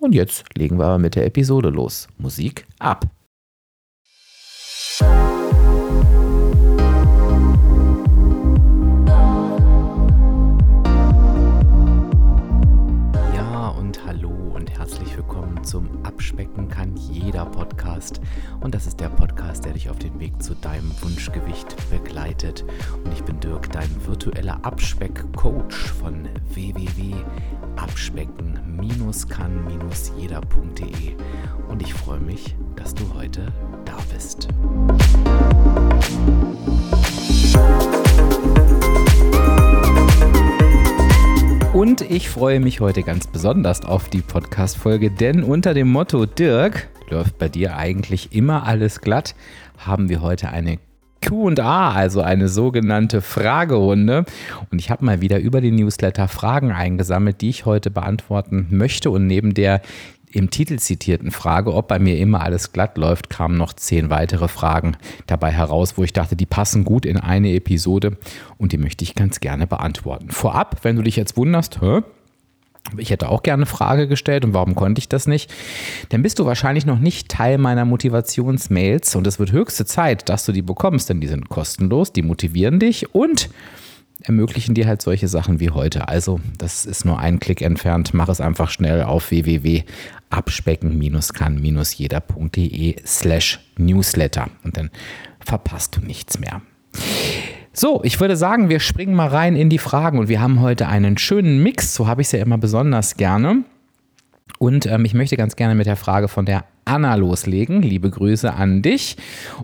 Und jetzt legen wir mit der Episode los. Musik ab. zum Abspecken kann jeder Podcast. Und das ist der Podcast, der dich auf dem Weg zu deinem Wunschgewicht begleitet. Und ich bin Dirk, dein virtueller Abspeck-Coach von www.abspecken-kann-jeder.de. Und ich freue mich, dass du heute da bist. Und ich freue mich heute ganz besonders auf die Podcast-Folge, denn unter dem Motto Dirk, läuft bei dir eigentlich immer alles glatt, haben wir heute eine QA, also eine sogenannte Fragerunde. Und ich habe mal wieder über den Newsletter Fragen eingesammelt, die ich heute beantworten möchte. Und neben der im Titel zitierten Frage, ob bei mir immer alles glatt läuft, kamen noch zehn weitere Fragen dabei heraus, wo ich dachte, die passen gut in eine Episode und die möchte ich ganz gerne beantworten. Vorab, wenn du dich jetzt wunderst, hä? Ich hätte auch gerne eine Frage gestellt und warum konnte ich das nicht? Dann bist du wahrscheinlich noch nicht Teil meiner Motivationsmails und es wird höchste Zeit, dass du die bekommst, denn die sind kostenlos, die motivieren dich und ermöglichen dir halt solche Sachen wie heute. Also, das ist nur ein Klick entfernt. Mach es einfach schnell auf www.abspecken-kann-jeder.de slash newsletter und dann verpasst du nichts mehr. So, ich würde sagen, wir springen mal rein in die Fragen und wir haben heute einen schönen Mix, so habe ich es ja immer besonders gerne. Und ähm, ich möchte ganz gerne mit der Frage von der Anna loslegen. Liebe Grüße an dich.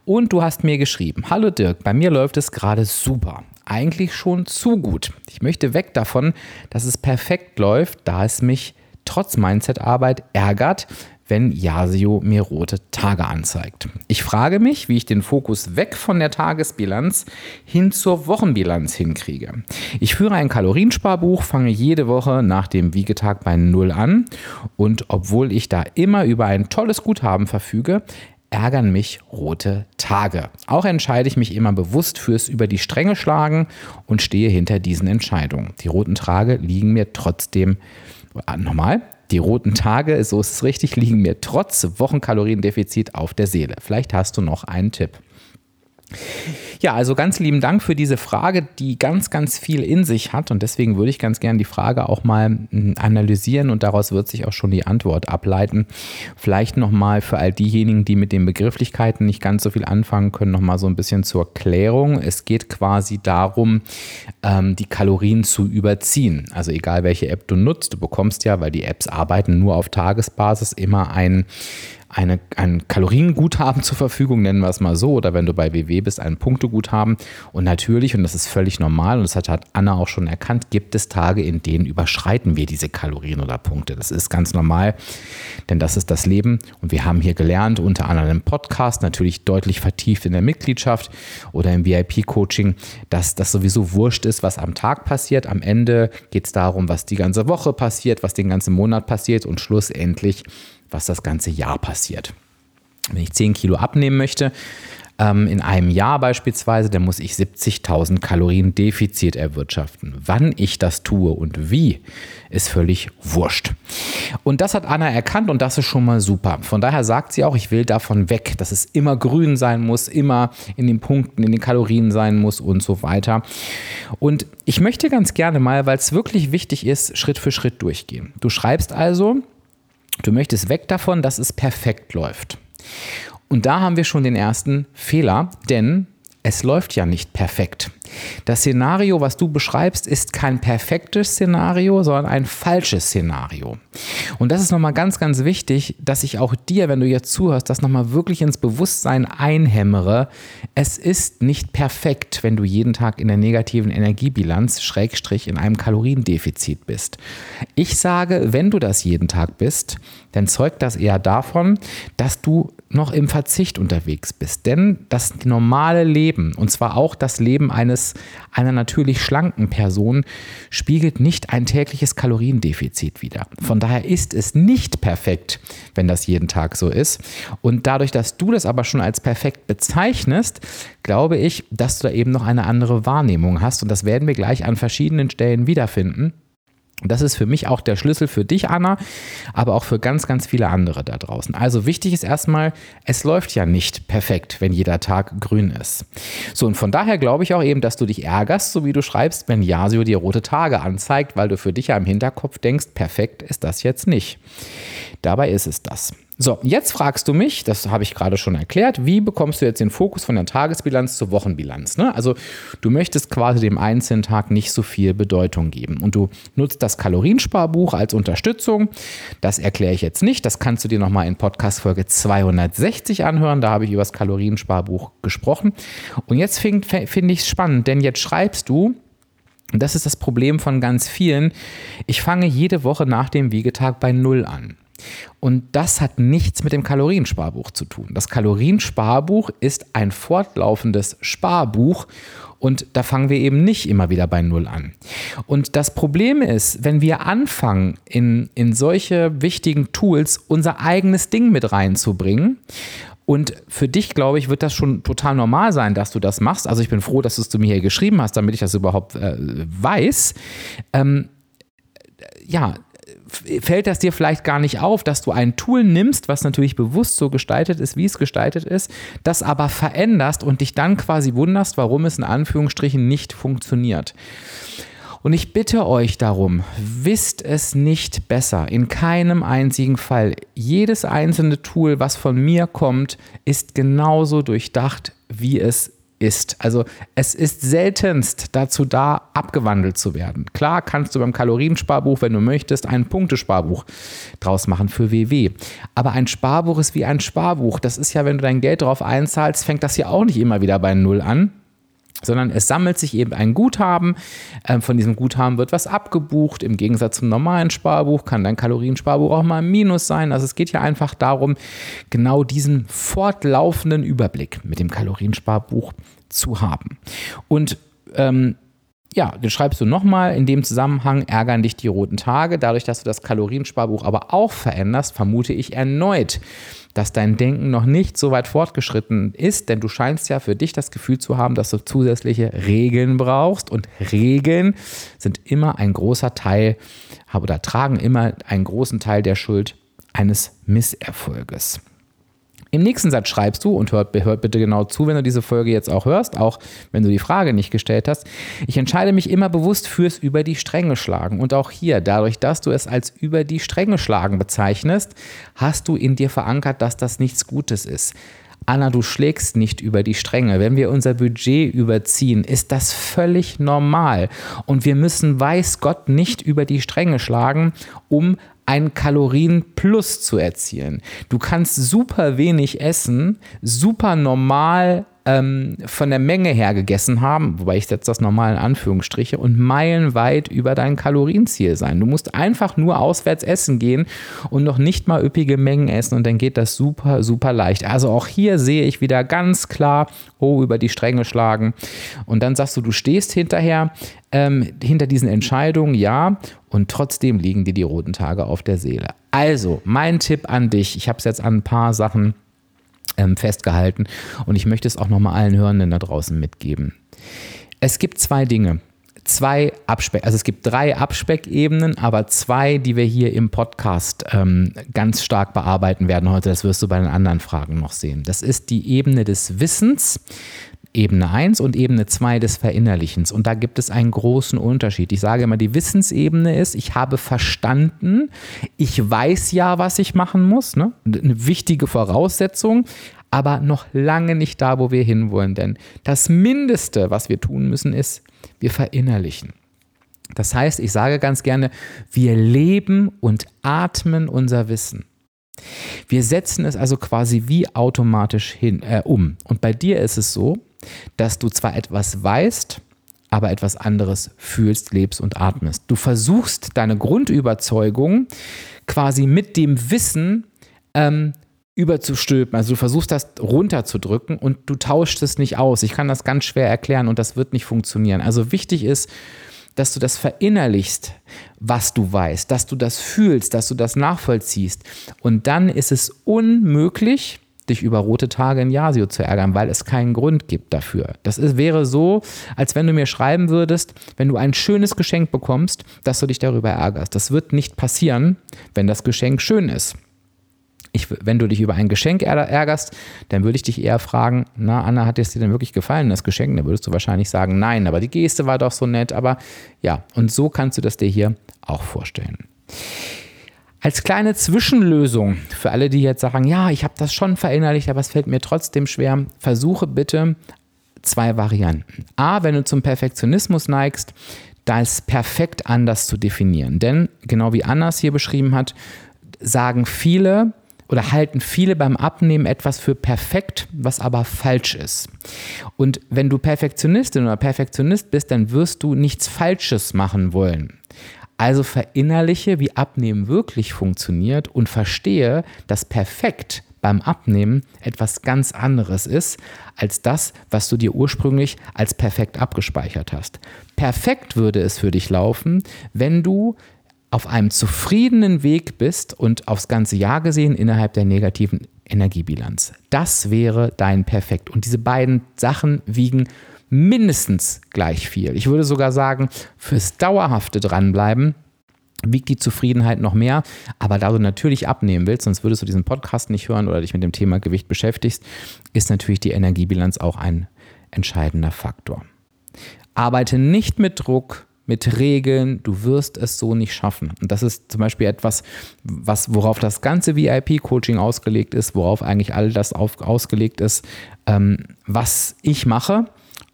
Und du hast mir geschrieben, hallo Dirk, bei mir läuft es gerade super eigentlich schon zu gut. Ich möchte weg davon, dass es perfekt läuft, da es mich trotz Mindset-Arbeit ärgert, wenn Yasio mir rote Tage anzeigt. Ich frage mich, wie ich den Fokus weg von der Tagesbilanz hin zur Wochenbilanz hinkriege. Ich führe ein Kaloriensparbuch, fange jede Woche nach dem Wiegetag bei Null an und obwohl ich da immer über ein tolles Guthaben verfüge, ärgern mich rote Tage. Auch entscheide ich mich immer bewusst fürs über die Stränge schlagen und stehe hinter diesen Entscheidungen. Die roten Tage liegen mir trotzdem nochmal. Die roten Tage, so ist es richtig, liegen mir trotz Wochenkaloriendefizit auf der Seele. Vielleicht hast du noch einen Tipp. Ja, also ganz lieben Dank für diese Frage, die ganz, ganz viel in sich hat. Und deswegen würde ich ganz gerne die Frage auch mal hm, analysieren und daraus wird sich auch schon die Antwort ableiten. Vielleicht nochmal für all diejenigen, die mit den Begrifflichkeiten nicht ganz so viel anfangen können, nochmal so ein bisschen zur Klärung. Es geht quasi darum, ähm, die Kalorien zu überziehen. Also egal welche App du nutzt, du bekommst ja, weil die Apps arbeiten nur auf Tagesbasis, immer ein eine, ein Kalorienguthaben zur Verfügung, nennen wir es mal so, oder wenn du bei WW bist, ein Punkteguthaben. Und natürlich, und das ist völlig normal, und das hat, hat Anna auch schon erkannt, gibt es Tage, in denen überschreiten wir diese Kalorien oder Punkte. Das ist ganz normal, denn das ist das Leben. Und wir haben hier gelernt, unter anderem im Podcast, natürlich deutlich vertieft in der Mitgliedschaft oder im VIP-Coaching, dass das sowieso wurscht ist, was am Tag passiert. Am Ende geht es darum, was die ganze Woche passiert, was den ganzen Monat passiert und schlussendlich, was das ganze Jahr passiert. Wenn ich 10 Kilo abnehmen möchte, ähm, in einem Jahr beispielsweise, dann muss ich 70.000 Kalorien Defizit erwirtschaften. Wann ich das tue und wie, ist völlig wurscht. Und das hat Anna erkannt und das ist schon mal super. Von daher sagt sie auch, ich will davon weg, dass es immer grün sein muss, immer in den Punkten, in den Kalorien sein muss und so weiter. Und ich möchte ganz gerne mal, weil es wirklich wichtig ist, Schritt für Schritt durchgehen. Du schreibst also, du möchtest weg davon, dass es perfekt läuft. Und da haben wir schon den ersten Fehler, denn es läuft ja nicht perfekt. Das Szenario, was du beschreibst, ist kein perfektes Szenario, sondern ein falsches Szenario. Und das ist nochmal ganz, ganz wichtig, dass ich auch dir, wenn du jetzt zuhörst, das nochmal wirklich ins Bewusstsein einhämmere. Es ist nicht perfekt, wenn du jeden Tag in der negativen Energiebilanz, Schrägstrich, in einem Kaloriendefizit bist. Ich sage, wenn du das jeden Tag bist, dann zeugt das eher davon, dass du noch im Verzicht unterwegs bist. Denn das normale Leben, und zwar auch das Leben eines, einer natürlich schlanken Person, spiegelt nicht ein tägliches Kaloriendefizit wider. Von daher ist es nicht perfekt, wenn das jeden Tag so ist. Und dadurch, dass du das aber schon als perfekt bezeichnest, glaube ich, dass du da eben noch eine andere Wahrnehmung hast. Und das werden wir gleich an verschiedenen Stellen wiederfinden. Das ist für mich auch der Schlüssel für dich, Anna, aber auch für ganz, ganz viele andere da draußen. Also wichtig ist erstmal, es läuft ja nicht perfekt, wenn jeder Tag grün ist. So, und von daher glaube ich auch eben, dass du dich ärgerst, so wie du schreibst, wenn Yasio dir rote Tage anzeigt, weil du für dich ja im Hinterkopf denkst, perfekt ist das jetzt nicht. Dabei ist es das. So, jetzt fragst du mich, das habe ich gerade schon erklärt, wie bekommst du jetzt den Fokus von der Tagesbilanz zur Wochenbilanz? Ne? Also du möchtest quasi dem einzelnen Tag nicht so viel Bedeutung geben und du nutzt das Kaloriensparbuch als Unterstützung. Das erkläre ich jetzt nicht, das kannst du dir nochmal in Podcast Folge 260 anhören, da habe ich über das Kaloriensparbuch gesprochen. Und jetzt finde find ich es spannend, denn jetzt schreibst du, und das ist das Problem von ganz vielen, ich fange jede Woche nach dem Wiegetag bei Null an. Und das hat nichts mit dem Kaloriensparbuch zu tun. Das Kaloriensparbuch ist ein fortlaufendes Sparbuch und da fangen wir eben nicht immer wieder bei Null an. Und das Problem ist, wenn wir anfangen, in, in solche wichtigen Tools unser eigenes Ding mit reinzubringen und für dich, glaube ich, wird das schon total normal sein, dass du das machst. Also ich bin froh, dass du es zu mir hier geschrieben hast, damit ich das überhaupt äh, weiß. Ähm, ja, fällt das dir vielleicht gar nicht auf, dass du ein Tool nimmst, was natürlich bewusst so gestaltet ist, wie es gestaltet ist, das aber veränderst und dich dann quasi wunderst, warum es in Anführungsstrichen nicht funktioniert. Und ich bitte euch darum, wisst es nicht besser, in keinem einzigen Fall. Jedes einzelne Tool, was von mir kommt, ist genauso durchdacht, wie es ist. Also es ist seltenst dazu da, abgewandelt zu werden. Klar kannst du beim Kaloriensparbuch, wenn du möchtest, ein Punktesparbuch draus machen für WW. Aber ein Sparbuch ist wie ein Sparbuch. Das ist ja, wenn du dein Geld drauf einzahlst, fängt das ja auch nicht immer wieder bei Null an sondern es sammelt sich eben ein Guthaben. Ähm, von diesem Guthaben wird was abgebucht. Im Gegensatz zum normalen Sparbuch kann dein Kaloriensparbuch auch mal ein Minus sein. Also es geht ja einfach darum, genau diesen fortlaufenden Überblick mit dem Kaloriensparbuch zu haben. Und ähm, ja, den schreibst du nochmal. In dem Zusammenhang ärgern dich die roten Tage. Dadurch, dass du das Kaloriensparbuch aber auch veränderst, vermute ich erneut, dass dein Denken noch nicht so weit fortgeschritten ist, denn du scheinst ja für dich das Gefühl zu haben, dass du zusätzliche Regeln brauchst und Regeln sind immer ein großer Teil oder tragen immer einen großen Teil der Schuld eines Misserfolges. Im nächsten Satz schreibst du, und hört, hört bitte genau zu, wenn du diese Folge jetzt auch hörst, auch wenn du die Frage nicht gestellt hast, ich entscheide mich immer bewusst fürs über die Stränge schlagen. Und auch hier, dadurch, dass du es als über die Stränge schlagen bezeichnest, hast du in dir verankert, dass das nichts Gutes ist. Anna, du schlägst nicht über die Stränge. Wenn wir unser Budget überziehen, ist das völlig normal. Und wir müssen, weiß Gott, nicht über die Stränge schlagen, um ein Kalorienplus zu erzielen. Du kannst super wenig essen, super normal ähm, von der Menge her gegessen haben, wobei ich setze das normal in Anführungsstriche, und meilenweit über dein Kalorienziel sein. Du musst einfach nur auswärts essen gehen und noch nicht mal üppige Mengen essen und dann geht das super, super leicht. Also auch hier sehe ich wieder ganz klar, oh, über die Stränge schlagen. Und dann sagst du, du stehst hinterher, ähm, hinter diesen Entscheidungen, ja, und trotzdem liegen dir die roten Tage auf der Seele. Also, mein Tipp an dich, ich habe es jetzt an ein paar Sachen ähm, festgehalten und ich möchte es auch nochmal allen Hörenden da draußen mitgeben. Es gibt zwei Dinge, zwei Abspeck, also es gibt drei Abspeckebenen, aber zwei, die wir hier im Podcast ähm, ganz stark bearbeiten werden heute. Das wirst du bei den anderen Fragen noch sehen. Das ist die Ebene des Wissens. Ebene 1 und Ebene 2 des Verinnerlichens. Und da gibt es einen großen Unterschied. Ich sage immer, die Wissensebene ist, ich habe verstanden, ich weiß ja, was ich machen muss, ne? eine wichtige Voraussetzung, aber noch lange nicht da, wo wir hinwollen. Denn das Mindeste, was wir tun müssen, ist, wir verinnerlichen. Das heißt, ich sage ganz gerne, wir leben und atmen unser Wissen. Wir setzen es also quasi wie automatisch hin, äh, um. Und bei dir ist es so, dass du zwar etwas weißt, aber etwas anderes fühlst, lebst und atmest. Du versuchst deine Grundüberzeugung quasi mit dem Wissen ähm, überzustülpen. Also du versuchst das runterzudrücken und du tauschst es nicht aus. Ich kann das ganz schwer erklären und das wird nicht funktionieren. Also wichtig ist, dass du das verinnerlichst, was du weißt, dass du das fühlst, dass du das nachvollziehst. Und dann ist es unmöglich, dich über rote Tage in Yasio zu ärgern, weil es keinen Grund gibt dafür. Das ist, wäre so, als wenn du mir schreiben würdest, wenn du ein schönes Geschenk bekommst, dass du dich darüber ärgerst. Das wird nicht passieren, wenn das Geschenk schön ist. Ich, wenn du dich über ein Geschenk ärgerst, dann würde ich dich eher fragen, na Anna, hat es dir denn wirklich gefallen, das Geschenk? Dann würdest du wahrscheinlich sagen, nein, aber die Geste war doch so nett, aber ja, und so kannst du das dir hier auch vorstellen. Als kleine Zwischenlösung für alle, die jetzt sagen, ja, ich habe das schon verinnerlicht, aber es fällt mir trotzdem schwer, versuche bitte zwei Varianten. A, wenn du zum Perfektionismus neigst, das perfekt anders zu definieren. Denn genau wie Anna es hier beschrieben hat, sagen viele, oder halten viele beim Abnehmen etwas für perfekt, was aber falsch ist. Und wenn du Perfektionistin oder Perfektionist bist, dann wirst du nichts Falsches machen wollen. Also verinnerliche, wie Abnehmen wirklich funktioniert und verstehe, dass perfekt beim Abnehmen etwas ganz anderes ist als das, was du dir ursprünglich als perfekt abgespeichert hast. Perfekt würde es für dich laufen, wenn du auf einem zufriedenen Weg bist und aufs ganze Jahr gesehen innerhalb der negativen Energiebilanz. Das wäre dein Perfekt. Und diese beiden Sachen wiegen mindestens gleich viel. Ich würde sogar sagen, fürs dauerhafte Dranbleiben wiegt die Zufriedenheit noch mehr. Aber da du natürlich abnehmen willst, sonst würdest du diesen Podcast nicht hören oder dich mit dem Thema Gewicht beschäftigst, ist natürlich die Energiebilanz auch ein entscheidender Faktor. Arbeite nicht mit Druck, mit Regeln, du wirst es so nicht schaffen. Und das ist zum Beispiel etwas, was, worauf das ganze VIP-Coaching ausgelegt ist, worauf eigentlich all das auf, ausgelegt ist, ähm, was ich mache.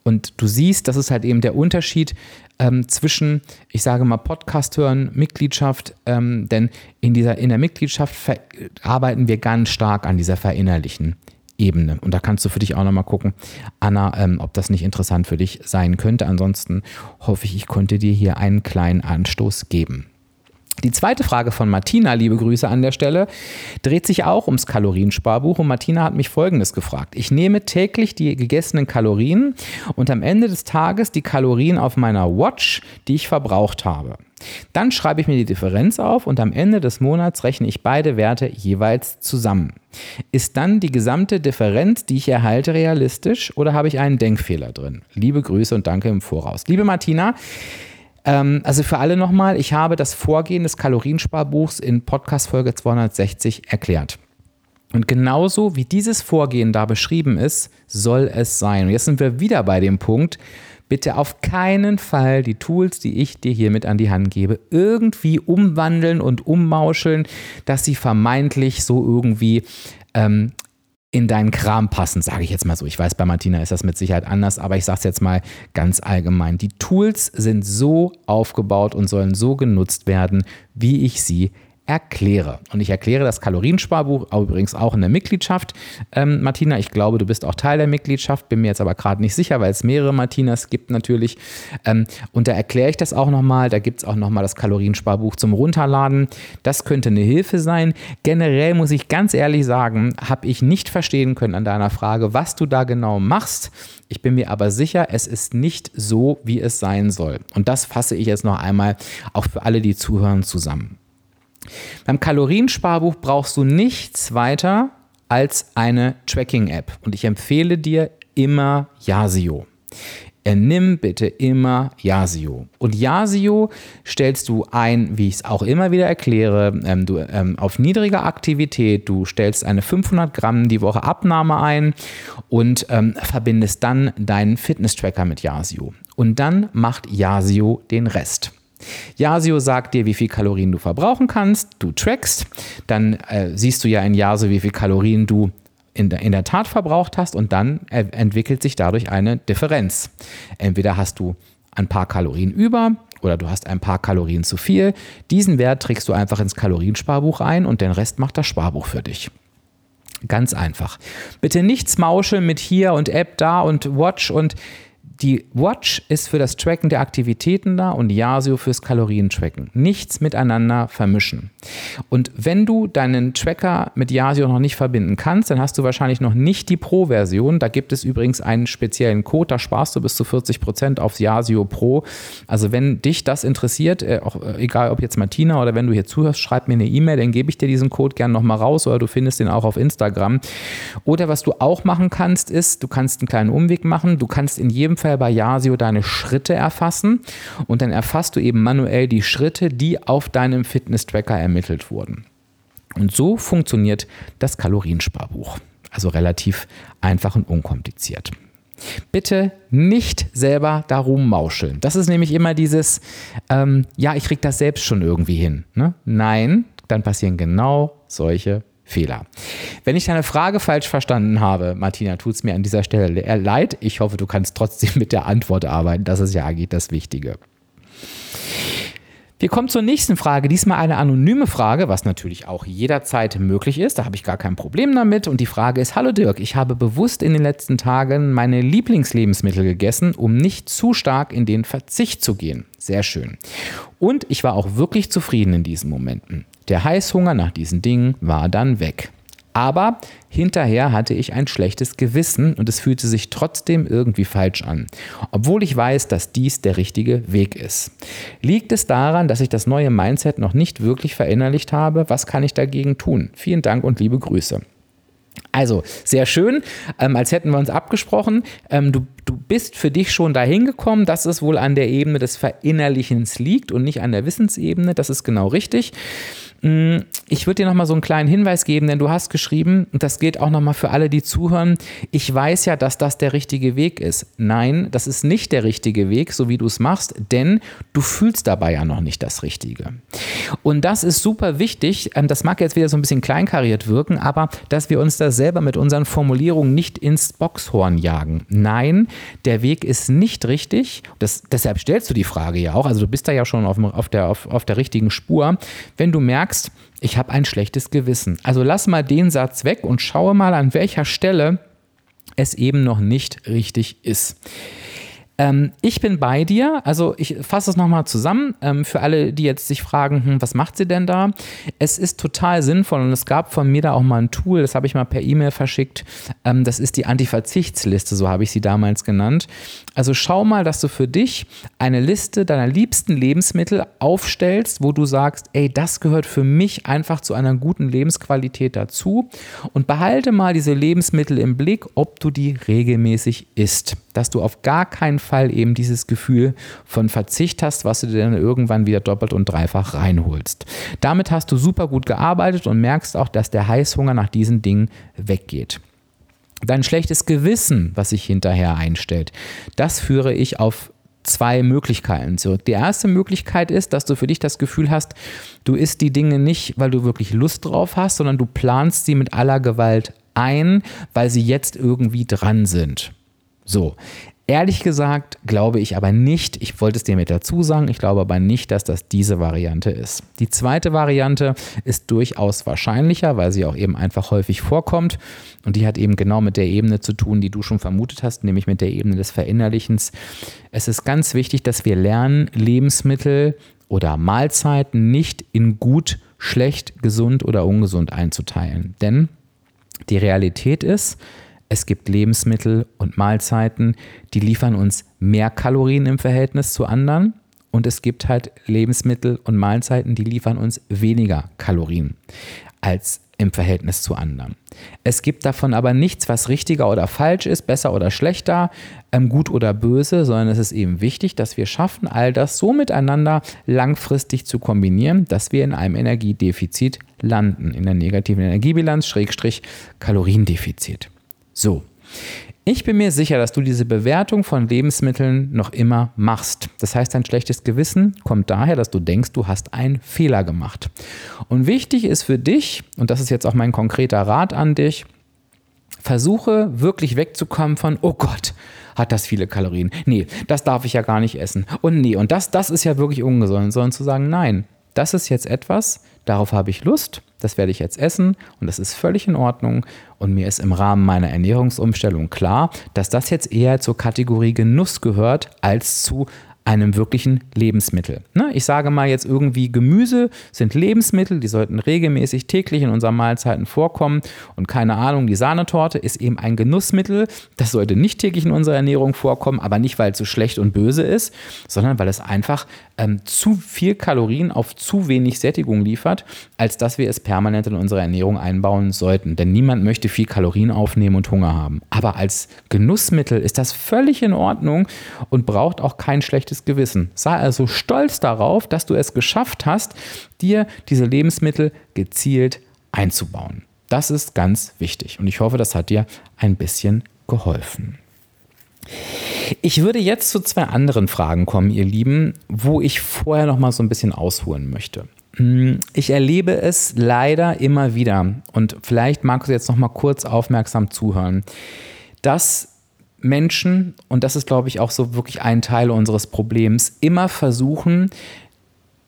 Und du siehst, das ist halt eben der Unterschied ähm, zwischen, ich sage mal, Podcast hören, Mitgliedschaft, ähm, denn in dieser in der Mitgliedschaft arbeiten wir ganz stark an dieser verinnerlichen Ebene. Und da kannst du für dich auch nochmal gucken, Anna, ähm, ob das nicht interessant für dich sein könnte. Ansonsten hoffe ich, ich konnte dir hier einen kleinen Anstoß geben. Die zweite Frage von Martina, liebe Grüße an der Stelle, dreht sich auch ums Kaloriensparbuch und Martina hat mich Folgendes gefragt. Ich nehme täglich die gegessenen Kalorien und am Ende des Tages die Kalorien auf meiner Watch, die ich verbraucht habe. Dann schreibe ich mir die Differenz auf und am Ende des Monats rechne ich beide Werte jeweils zusammen. Ist dann die gesamte Differenz, die ich erhalte, realistisch oder habe ich einen Denkfehler drin? Liebe Grüße und danke im Voraus. Liebe Martina, ähm, also für alle nochmal, ich habe das Vorgehen des Kaloriensparbuchs in Podcast Folge 260 erklärt. Und genauso wie dieses Vorgehen da beschrieben ist, soll es sein. Und jetzt sind wir wieder bei dem Punkt, bitte auf keinen Fall die Tools, die ich dir hiermit an die Hand gebe, irgendwie umwandeln und ummauscheln, dass sie vermeintlich so irgendwie ähm, in deinen Kram passen, sage ich jetzt mal so. Ich weiß, bei Martina ist das mit Sicherheit anders, aber ich sage es jetzt mal ganz allgemein. Die Tools sind so aufgebaut und sollen so genutzt werden, wie ich sie erkläre. Und ich erkläre das Kaloriensparbuch übrigens auch in der Mitgliedschaft. Ähm, Martina, ich glaube, du bist auch Teil der Mitgliedschaft, bin mir jetzt aber gerade nicht sicher, weil es mehrere Martinas gibt natürlich. Ähm, und da erkläre ich das auch nochmal. Da gibt es auch nochmal das Kaloriensparbuch zum Runterladen. Das könnte eine Hilfe sein. Generell muss ich ganz ehrlich sagen, habe ich nicht verstehen können an deiner Frage, was du da genau machst. Ich bin mir aber sicher, es ist nicht so, wie es sein soll. Und das fasse ich jetzt noch einmal auch für alle, die zuhören, zusammen. Beim Kaloriensparbuch brauchst du nichts weiter als eine Tracking-App. Und ich empfehle dir immer Yasio. Nimm bitte immer Yasio. Und Yasio stellst du ein, wie ich es auch immer wieder erkläre, ähm, du, ähm, auf niedrige Aktivität. Du stellst eine 500 Gramm die Woche Abnahme ein und ähm, verbindest dann deinen Fitness-Tracker mit Yasio. Und dann macht Yasio den Rest. Yasio sagt dir, wie viel Kalorien du verbrauchen kannst, du trackst, dann äh, siehst du ja in Yasio, wie viel Kalorien du in der, in der Tat verbraucht hast und dann äh, entwickelt sich dadurch eine Differenz. Entweder hast du ein paar Kalorien über oder du hast ein paar Kalorien zu viel. Diesen Wert trägst du einfach ins Kaloriensparbuch ein und den Rest macht das Sparbuch für dich. Ganz einfach. Bitte nichts mauscheln mit hier und App da und Watch und die Watch ist für das Tracken der Aktivitäten da und Yasio fürs Kalorientracken. Nichts miteinander vermischen. Und wenn du deinen Tracker mit Yasio noch nicht verbinden kannst, dann hast du wahrscheinlich noch nicht die Pro-Version. Da gibt es übrigens einen speziellen Code, da sparst du bis zu 40 Prozent aufs Yasio Pro. Also wenn dich das interessiert, äh, auch, äh, egal ob jetzt Martina oder wenn du hier zuhörst, schreib mir eine E-Mail, dann gebe ich dir diesen Code gerne nochmal raus oder du findest den auch auf Instagram. Oder was du auch machen kannst, ist, du kannst einen kleinen Umweg machen. Du kannst in jedem Fall bei Yasio deine Schritte erfassen und dann erfasst du eben manuell die Schritte, die auf deinem Fitness-Tracker ermittelt wurden. Und so funktioniert das Kaloriensparbuch. Also relativ einfach und unkompliziert. Bitte nicht selber darum mauscheln. Das ist nämlich immer dieses, ähm, ja, ich kriege das selbst schon irgendwie hin. Ne? Nein, dann passieren genau solche Fehler. Wenn ich deine Frage falsch verstanden habe, Martina, tut es mir an dieser Stelle leid. Ich hoffe, du kannst trotzdem mit der Antwort arbeiten. Das ist ja eigentlich das Wichtige. Wir kommen zur nächsten Frage. Diesmal eine anonyme Frage, was natürlich auch jederzeit möglich ist. Da habe ich gar kein Problem damit. Und die Frage ist: Hallo Dirk, ich habe bewusst in den letzten Tagen meine Lieblingslebensmittel gegessen, um nicht zu stark in den Verzicht zu gehen. Sehr schön. Und ich war auch wirklich zufrieden in diesen Momenten. Der Heißhunger nach diesen Dingen war dann weg. Aber hinterher hatte ich ein schlechtes Gewissen und es fühlte sich trotzdem irgendwie falsch an, obwohl ich weiß, dass dies der richtige Weg ist. Liegt es daran, dass ich das neue Mindset noch nicht wirklich verinnerlicht habe? Was kann ich dagegen tun? Vielen Dank und liebe Grüße. Also, sehr schön, ähm, als hätten wir uns abgesprochen. Ähm, du, du bist für dich schon dahin gekommen, dass es wohl an der Ebene des Verinnerlichens liegt und nicht an der Wissensebene. Das ist genau richtig. Mm, ich würde dir nochmal so einen kleinen Hinweis geben, denn du hast geschrieben, und das gilt auch nochmal für alle, die zuhören, ich weiß ja, dass das der richtige Weg ist. Nein, das ist nicht der richtige Weg, so wie du es machst, denn du fühlst dabei ja noch nicht das Richtige. Und das ist super wichtig, ähm, das mag jetzt wieder so ein bisschen kleinkariert wirken, aber dass wir uns da selber mit unseren Formulierungen nicht ins Boxhorn jagen. Nein, der Weg ist nicht richtig. Das, deshalb stellst du die Frage ja auch, also du bist da ja schon auf, auf, der, auf, auf der richtigen Spur. Wenn du merkst, merkst, ich habe ein schlechtes Gewissen. Also lass mal den Satz weg und schaue mal, an welcher Stelle es eben noch nicht richtig ist. Ähm, ich bin bei dir. Also ich fasse es nochmal zusammen. Ähm, für alle, die jetzt sich fragen, hm, was macht sie denn da? Es ist total sinnvoll und es gab von mir da auch mal ein Tool, das habe ich mal per E-Mail verschickt. Ähm, das ist die Antiverzichtsliste, so habe ich sie damals genannt. Also schau mal, dass du für dich eine Liste deiner liebsten Lebensmittel aufstellst, wo du sagst, ey, das gehört für mich einfach zu einer guten Lebensqualität dazu und behalte mal diese Lebensmittel im Blick, ob du die regelmäßig isst dass du auf gar keinen Fall eben dieses Gefühl von Verzicht hast, was du dir dann irgendwann wieder doppelt und dreifach reinholst. Damit hast du super gut gearbeitet und merkst auch, dass der Heißhunger nach diesen Dingen weggeht. Dein schlechtes Gewissen, was sich hinterher einstellt, das führe ich auf zwei Möglichkeiten zurück. Die erste Möglichkeit ist, dass du für dich das Gefühl hast, du isst die Dinge nicht, weil du wirklich Lust drauf hast, sondern du planst sie mit aller Gewalt ein, weil sie jetzt irgendwie dran sind. So, Ehrlich gesagt glaube ich aber nicht, ich wollte es dir mit dazu sagen, ich glaube aber nicht, dass das diese Variante ist. Die zweite Variante ist durchaus wahrscheinlicher, weil sie auch eben einfach häufig vorkommt und die hat eben genau mit der Ebene zu tun, die du schon vermutet hast, nämlich mit der Ebene des Verinnerlichens. Es ist ganz wichtig, dass wir lernen, Lebensmittel oder Mahlzeiten nicht in gut, schlecht, gesund oder ungesund einzuteilen. Denn die Realität ist, es gibt Lebensmittel und Mahlzeiten, die liefern uns mehr Kalorien im Verhältnis zu anderen. Und es gibt halt Lebensmittel und Mahlzeiten, die liefern uns weniger Kalorien als im Verhältnis zu anderen. Es gibt davon aber nichts, was richtiger oder falsch ist, besser oder schlechter, ähm, gut oder böse, sondern es ist eben wichtig, dass wir schaffen, all das so miteinander langfristig zu kombinieren, dass wir in einem Energiedefizit landen, in der negativen Energiebilanz, Schrägstrich Kaloriendefizit. So. Ich bin mir sicher, dass du diese Bewertung von Lebensmitteln noch immer machst. Das heißt, dein schlechtes Gewissen kommt daher, dass du denkst, du hast einen Fehler gemacht. Und wichtig ist für dich, und das ist jetzt auch mein konkreter Rat an dich, versuche wirklich wegzukommen von, oh Gott, hat das viele Kalorien. Nee, das darf ich ja gar nicht essen. Und nee, und das, das ist ja wirklich ungesund, sondern zu sagen, nein, das ist jetzt etwas, darauf habe ich Lust das werde ich jetzt essen und das ist völlig in Ordnung. Und mir ist im Rahmen meiner Ernährungsumstellung klar, dass das jetzt eher zur Kategorie Genuss gehört als zu einem wirklichen Lebensmittel. Ne? Ich sage mal jetzt irgendwie, Gemüse sind Lebensmittel, die sollten regelmäßig täglich in unseren Mahlzeiten vorkommen. Und keine Ahnung, die Sahnetorte ist eben ein Genussmittel. Das sollte nicht täglich in unserer Ernährung vorkommen, aber nicht, weil es so schlecht und böse ist, sondern weil es einfach ähm, zu viel Kalorien auf zu wenig Sättigung liefert, als dass wir es permanent in unsere Ernährung einbauen sollten. Denn niemand möchte viel Kalorien aufnehmen und Hunger haben. Aber als Genussmittel ist das völlig in Ordnung und braucht auch kein schlechtes schlechtes Gewissen. Sei also stolz darauf, dass du es geschafft hast, dir diese Lebensmittel gezielt einzubauen. Das ist ganz wichtig und ich hoffe, das hat dir ein bisschen geholfen. Ich würde jetzt zu zwei anderen Fragen kommen, ihr Lieben, wo ich vorher noch mal so ein bisschen ausholen möchte. Hm, ich erlebe es leider immer wieder und vielleicht magst du jetzt noch mal kurz aufmerksam zuhören, dass Menschen, und das ist, glaube ich, auch so wirklich ein Teil unseres Problems, immer versuchen,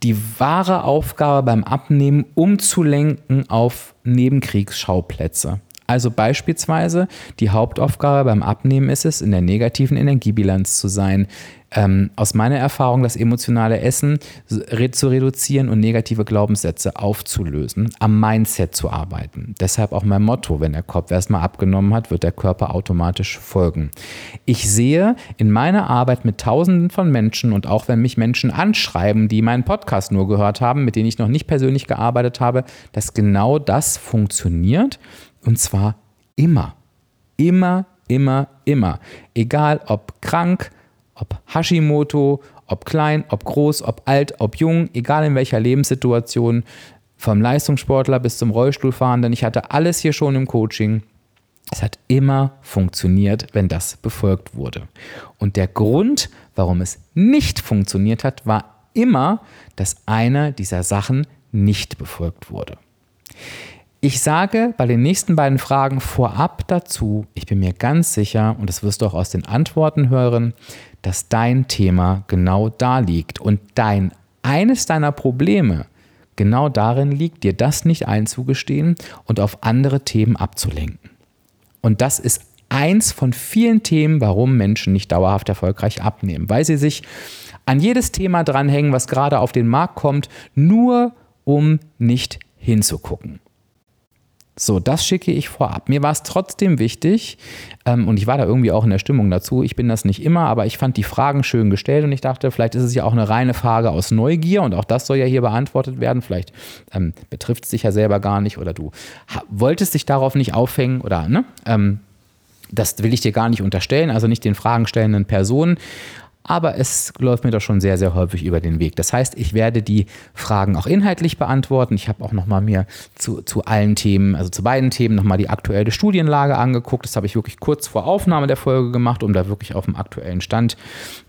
die wahre Aufgabe beim Abnehmen umzulenken auf Nebenkriegsschauplätze. Also beispielsweise die Hauptaufgabe beim Abnehmen ist es, in der negativen Energiebilanz zu sein, ähm, aus meiner Erfahrung das emotionale Essen zu reduzieren und negative Glaubenssätze aufzulösen, am Mindset zu arbeiten. Deshalb auch mein Motto, wenn der Kopf erstmal abgenommen hat, wird der Körper automatisch folgen. Ich sehe in meiner Arbeit mit Tausenden von Menschen und auch wenn mich Menschen anschreiben, die meinen Podcast nur gehört haben, mit denen ich noch nicht persönlich gearbeitet habe, dass genau das funktioniert und zwar immer. Immer, immer, immer. Egal ob krank, ob Hashimoto, ob klein, ob groß, ob alt, ob jung, egal in welcher Lebenssituation, vom Leistungssportler bis zum Rollstuhlfahrenden. Ich hatte alles hier schon im Coaching. Es hat immer funktioniert, wenn das befolgt wurde. Und der Grund, warum es nicht funktioniert hat, war immer, dass eine dieser Sachen nicht befolgt wurde. Ich sage bei den nächsten beiden Fragen vorab dazu, ich bin mir ganz sicher, und das wirst du auch aus den Antworten hören, dass dein Thema genau da liegt und dein eines deiner Probleme genau darin liegt, dir das nicht einzugestehen und auf andere Themen abzulenken. Und das ist eins von vielen Themen, warum Menschen nicht dauerhaft erfolgreich abnehmen, weil sie sich an jedes Thema dranhängen, was gerade auf den Markt kommt, nur um nicht hinzugucken. So, das schicke ich vorab. Mir war es trotzdem wichtig ähm, und ich war da irgendwie auch in der Stimmung dazu. Ich bin das nicht immer, aber ich fand die Fragen schön gestellt und ich dachte, vielleicht ist es ja auch eine reine Frage aus Neugier und auch das soll ja hier beantwortet werden. Vielleicht ähm, betrifft es dich ja selber gar nicht oder du wolltest dich darauf nicht aufhängen oder ne? Ähm, das will ich dir gar nicht unterstellen, also nicht den Fragen stellenden Personen aber es läuft mir doch schon sehr, sehr häufig über den Weg. Das heißt, ich werde die Fragen auch inhaltlich beantworten. Ich habe auch nochmal mir zu, zu allen Themen, also zu beiden Themen nochmal die aktuelle Studienlage angeguckt. Das habe ich wirklich kurz vor Aufnahme der Folge gemacht, um da wirklich auf dem aktuellen Stand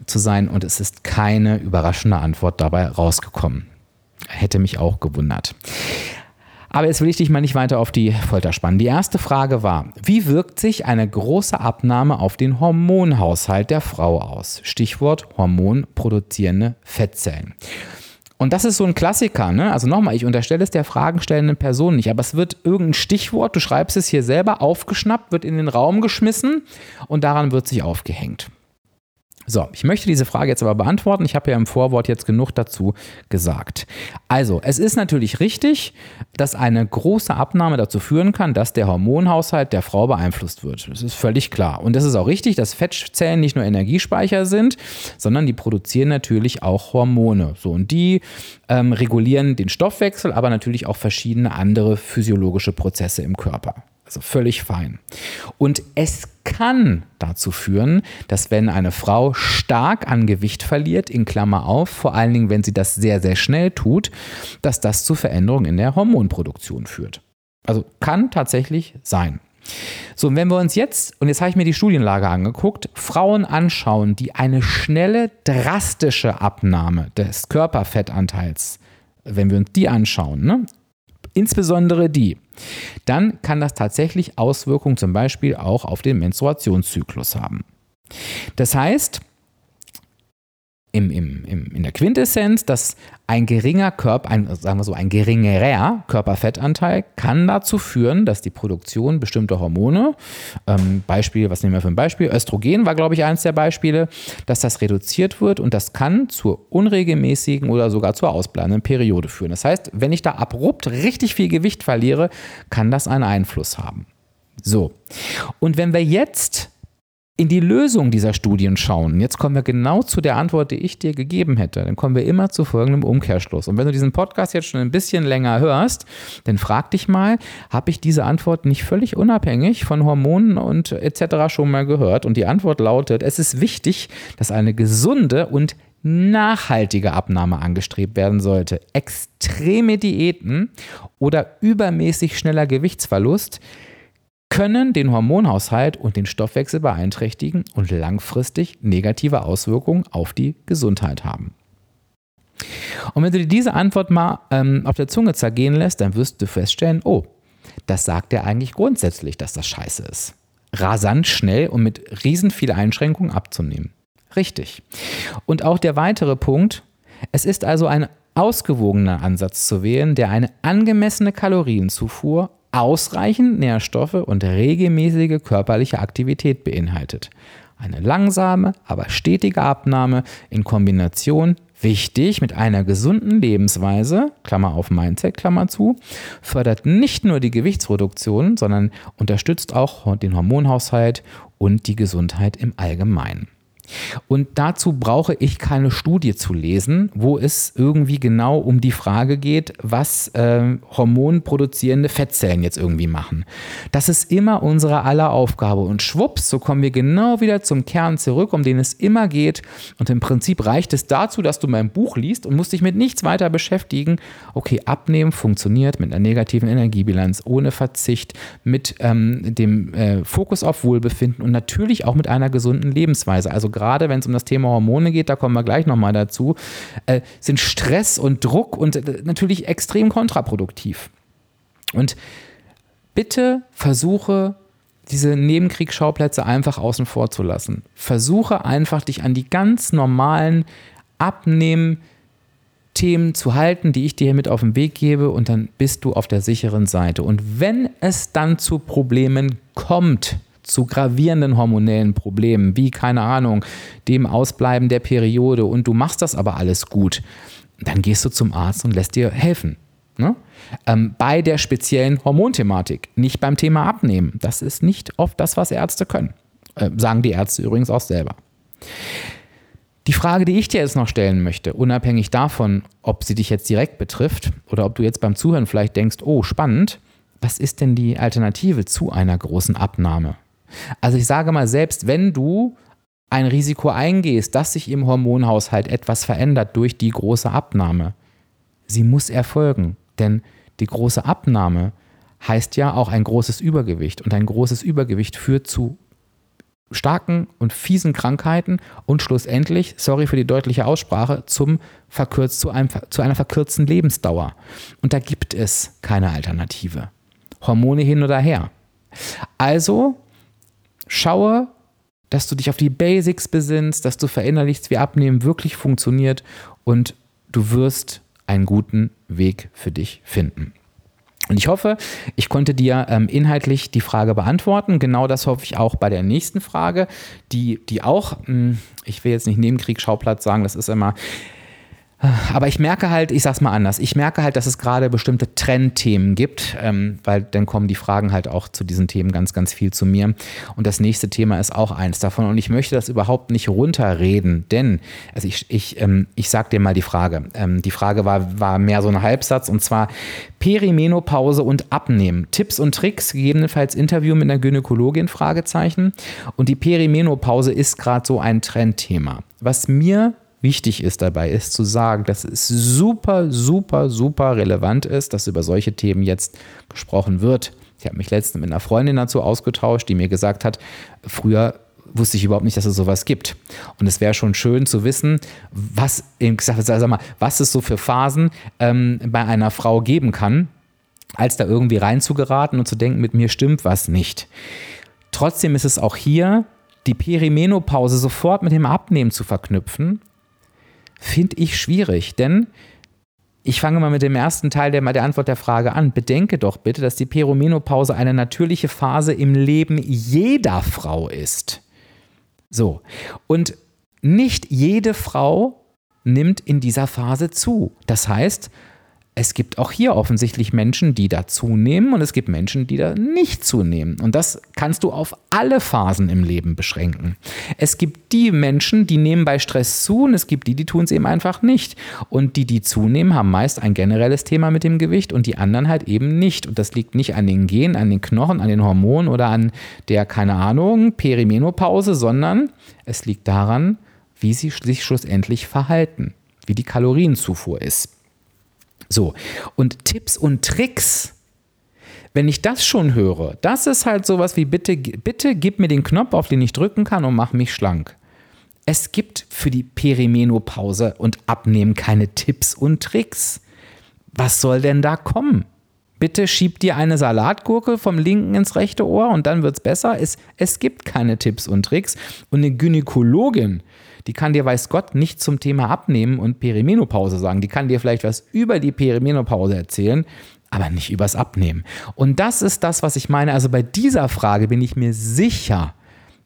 zu sein. Und es ist keine überraschende Antwort dabei rausgekommen. Hätte mich auch gewundert. Aber jetzt will ich dich mal nicht weiter auf die Folter spannen. Die erste Frage war, wie wirkt sich eine große Abnahme auf den Hormonhaushalt der Frau aus? Stichwort hormonproduzierende Fettzellen. Und das ist so ein Klassiker, ne? Also nochmal, ich unterstelle es der fragenstellenden Person nicht, aber es wird irgendein Stichwort, du schreibst es hier selber, aufgeschnappt, wird in den Raum geschmissen und daran wird sich aufgehängt. So, ich möchte diese Frage jetzt aber beantworten. Ich habe ja im Vorwort jetzt genug dazu gesagt. Also, es ist natürlich richtig, dass eine große Abnahme dazu führen kann, dass der Hormonhaushalt der Frau beeinflusst wird. Das ist völlig klar. Und es ist auch richtig, dass Fettzellen nicht nur Energiespeicher sind, sondern die produzieren natürlich auch Hormone. So, und die ähm, regulieren den Stoffwechsel, aber natürlich auch verschiedene andere physiologische Prozesse im Körper. Also völlig fein. Und es kann dazu führen, dass wenn eine Frau stark an Gewicht verliert, in Klammer auf, vor allen Dingen, wenn sie das sehr, sehr schnell tut, dass das zu Veränderungen in der Hormonproduktion führt. Also kann tatsächlich sein. So, und wenn wir uns jetzt, und jetzt habe ich mir die Studienlage angeguckt, Frauen anschauen, die eine schnelle, drastische Abnahme des Körperfettanteils, wenn wir uns die anschauen, ne, insbesondere die, dann kann das tatsächlich Auswirkungen zum Beispiel auch auf den Menstruationszyklus haben. Das heißt, im, im, im, in der Quintessenz, dass ein geringer Körper, ein, sagen wir so, ein geringerer Körperfettanteil kann dazu führen, dass die Produktion bestimmter Hormone, ähm, Beispiel, was nehmen wir für ein Beispiel? Östrogen war, glaube ich, eines der Beispiele, dass das reduziert wird und das kann zur unregelmäßigen oder sogar zur ausbleibenden Periode führen. Das heißt, wenn ich da abrupt richtig viel Gewicht verliere, kann das einen Einfluss haben. So. Und wenn wir jetzt in die Lösung dieser Studien schauen, jetzt kommen wir genau zu der Antwort, die ich dir gegeben hätte, dann kommen wir immer zu folgendem Umkehrschluss. Und wenn du diesen Podcast jetzt schon ein bisschen länger hörst, dann frag dich mal, habe ich diese Antwort nicht völlig unabhängig von Hormonen und etc. schon mal gehört? Und die Antwort lautet, es ist wichtig, dass eine gesunde und nachhaltige Abnahme angestrebt werden sollte. Extreme Diäten oder übermäßig schneller Gewichtsverlust können den Hormonhaushalt und den Stoffwechsel beeinträchtigen und langfristig negative Auswirkungen auf die Gesundheit haben. Und wenn du dir diese Antwort mal ähm, auf der Zunge zergehen lässt, dann wirst du feststellen, oh, das sagt er eigentlich grundsätzlich, dass das scheiße ist. Rasant schnell und mit riesen viel Einschränkungen abzunehmen. Richtig. Und auch der weitere Punkt, es ist also ein ausgewogener Ansatz zu wählen, der eine angemessene Kalorienzufuhr ausreichend Nährstoffe und regelmäßige körperliche Aktivität beinhaltet. Eine langsame, aber stetige Abnahme in Kombination, wichtig, mit einer gesunden Lebensweise, Klammer auf Mindset, Klammer zu, fördert nicht nur die Gewichtsreduktion, sondern unterstützt auch den Hormonhaushalt und die Gesundheit im Allgemeinen. Und dazu brauche ich keine Studie zu lesen, wo es irgendwie genau um die Frage geht, was äh, hormonproduzierende Fettzellen jetzt irgendwie machen. Das ist immer unsere aller Aufgabe. Und schwupps, so kommen wir genau wieder zum Kern zurück, um den es immer geht. Und im Prinzip reicht es dazu, dass du mein Buch liest und musst dich mit nichts weiter beschäftigen. Okay, abnehmen funktioniert mit einer negativen Energiebilanz, ohne Verzicht, mit ähm, dem äh, Fokus auf Wohlbefinden und natürlich auch mit einer gesunden Lebensweise. Also gerade wenn es um das Thema Hormone geht, da kommen wir gleich nochmal dazu, äh, sind Stress und Druck und äh, natürlich extrem kontraproduktiv. Und bitte versuche diese Nebenkriegsschauplätze einfach außen vor zu lassen. Versuche einfach, dich an die ganz normalen Abnehmen Themen zu halten, die ich dir hier mit auf den Weg gebe und dann bist du auf der sicheren Seite. Und wenn es dann zu Problemen kommt, zu gravierenden hormonellen Problemen, wie keine Ahnung, dem Ausbleiben der Periode und du machst das aber alles gut, dann gehst du zum Arzt und lässt dir helfen. Ne? Ähm, bei der speziellen Hormonthematik, nicht beim Thema Abnehmen. Das ist nicht oft das, was Ärzte können. Äh, sagen die Ärzte übrigens auch selber. Die Frage, die ich dir jetzt noch stellen möchte, unabhängig davon, ob sie dich jetzt direkt betrifft oder ob du jetzt beim Zuhören vielleicht denkst, oh, spannend, was ist denn die Alternative zu einer großen Abnahme? Also ich sage mal, selbst wenn du ein Risiko eingehst, dass sich im Hormonhaushalt etwas verändert durch die große Abnahme, sie muss erfolgen. Denn die große Abnahme heißt ja auch ein großes Übergewicht. Und ein großes Übergewicht führt zu starken und fiesen Krankheiten und schlussendlich, sorry für die deutliche Aussprache, zum verkürzt, zu, einem, zu einer verkürzten Lebensdauer. Und da gibt es keine Alternative. Hormone hin oder her. Also schaue, dass du dich auf die Basics besinnst, dass du verinnerlichst, wie Abnehmen wirklich funktioniert und du wirst einen guten Weg für dich finden. Und ich hoffe, ich konnte dir ähm, inhaltlich die Frage beantworten. Genau das hoffe ich auch bei der nächsten Frage, die, die auch, mh, hm, ich will jetzt nicht Nebenkriegsschauplatz sagen, das ist immer, aber ich merke halt, ich sag's mal anders, ich merke halt, dass es gerade bestimmte Trendthemen gibt, ähm, weil dann kommen die Fragen halt auch zu diesen Themen ganz, ganz viel zu mir. Und das nächste Thema ist auch eins davon. Und ich möchte das überhaupt nicht runterreden, denn, also ich, ich, ähm, ich sag dir mal die Frage. Ähm, die Frage war, war mehr so ein Halbsatz und zwar Perimenopause und Abnehmen. Tipps und Tricks, gegebenenfalls Interview mit einer Gynäkologin, Fragezeichen. Und die Perimenopause ist gerade so ein Trendthema. Was mir wichtig ist dabei, ist zu sagen, dass es super, super, super relevant ist, dass über solche Themen jetzt gesprochen wird. Ich habe mich letztens mit einer Freundin dazu ausgetauscht, die mir gesagt hat, früher wusste ich überhaupt nicht, dass es sowas gibt. Und es wäre schon schön zu wissen, was, sag mal, was es so für Phasen ähm, bei einer Frau geben kann, als da irgendwie reinzugeraten und zu denken, mit mir stimmt was nicht. Trotzdem ist es auch hier die Perimenopause sofort mit dem Abnehmen zu verknüpfen, finde ich schwierig, denn ich fange mal mit dem ersten Teil der, der Antwort der Frage an. Bedenke doch bitte, dass die Peromenopause eine natürliche Phase im Leben jeder Frau ist. So. Und nicht jede Frau nimmt in dieser Phase zu. Das heißt, es gibt auch hier offensichtlich Menschen, die da zunehmen und es gibt Menschen, die da nicht zunehmen. Und das kannst du auf alle Phasen im Leben beschränken. Es gibt die Menschen, die nehmen bei Stress zu und es gibt die, die tun es eben einfach nicht. Und die, die zunehmen, haben meist ein generelles Thema mit dem Gewicht und die anderen halt eben nicht. Und das liegt nicht an den Genen, an den Knochen, an den Hormonen oder an der, keine Ahnung, Perimenopause, sondern es liegt daran, wie sie sich schlussendlich verhalten, wie die Kalorienzufuhr ist. So, und Tipps und Tricks, wenn ich das schon höre, das ist halt sowas wie bitte, bitte gib mir den Knopf, auf den ich drücken kann und mach mich schlank. Es gibt für die Perimenopause und Abnehmen keine Tipps und Tricks. Was soll denn da kommen? Bitte schieb dir eine Salatgurke vom linken ins rechte Ohr und dann wird es besser. Es, es gibt keine Tipps und Tricks. Und eine Gynäkologin, die kann dir, weiß Gott, nicht zum Thema Abnehmen und Perimenopause sagen. Die kann dir vielleicht was über die Perimenopause erzählen, aber nicht übers Abnehmen. Und das ist das, was ich meine. Also bei dieser Frage bin ich mir sicher,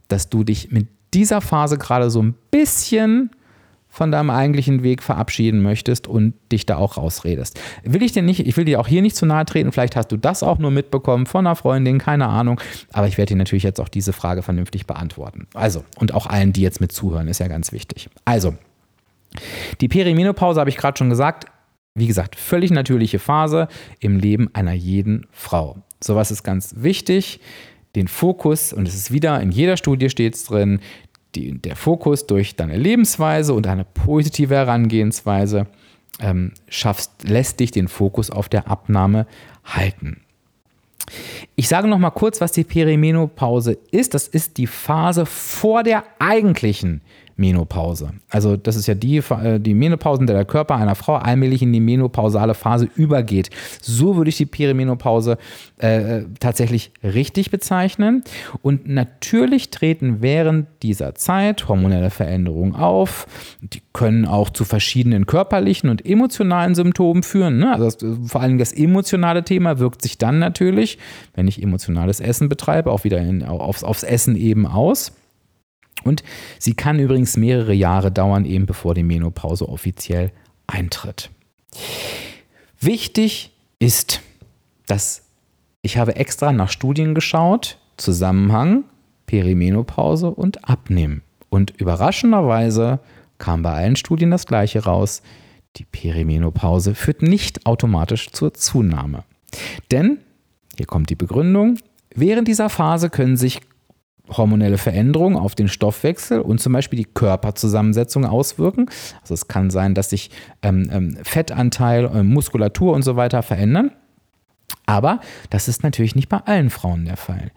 dass du dich mit dieser Phase gerade so ein bisschen von deinem eigentlichen Weg verabschieden möchtest und dich da auch rausredest. Will ich dir nicht, ich will dir auch hier nicht zu nahe treten, vielleicht hast du das auch nur mitbekommen von einer Freundin, keine Ahnung, aber ich werde dir natürlich jetzt auch diese Frage vernünftig beantworten. Also, und auch allen, die jetzt mit zuhören, ist ja ganz wichtig. Also, die Perimenopause habe ich gerade schon gesagt, wie gesagt, völlig natürliche Phase im Leben einer jeden Frau. Sowas ist ganz wichtig den Fokus, und es ist wieder, in jeder Studie steht es drin, die, der Fokus durch deine Lebensweise und eine positive Herangehensweise ähm, schaffst, lässt dich den Fokus auf der Abnahme halten. Ich sage noch mal kurz, was die Perimenopause ist. Das ist die Phase vor der eigentlichen Menopause. Also das ist ja die, äh, die Menopause, in der der Körper einer Frau allmählich in die menopausale Phase übergeht. So würde ich die Perimenopause äh, tatsächlich richtig bezeichnen. Und natürlich treten während dieser Zeit hormonelle Veränderungen auf. Die können auch zu verschiedenen körperlichen und emotionalen Symptomen führen. Ne? Also das, vor allem das emotionale Thema wirkt sich dann natürlich, wenn ich emotionales Essen betreibe, auch wieder in, aufs, aufs Essen eben aus. Und sie kann übrigens mehrere Jahre dauern, eben bevor die Menopause offiziell eintritt. Wichtig ist, dass ich habe extra nach Studien geschaut, Zusammenhang Perimenopause und Abnehmen. Und überraschenderweise kam bei allen Studien das gleiche raus. Die Perimenopause führt nicht automatisch zur Zunahme. Denn, hier kommt die Begründung, während dieser Phase können sich hormonelle Veränderungen auf den Stoffwechsel und zum Beispiel die Körperzusammensetzung auswirken. Also es kann sein, dass sich ähm, ähm, Fettanteil, äh, Muskulatur und so weiter verändern. Aber das ist natürlich nicht bei allen Frauen der Fall.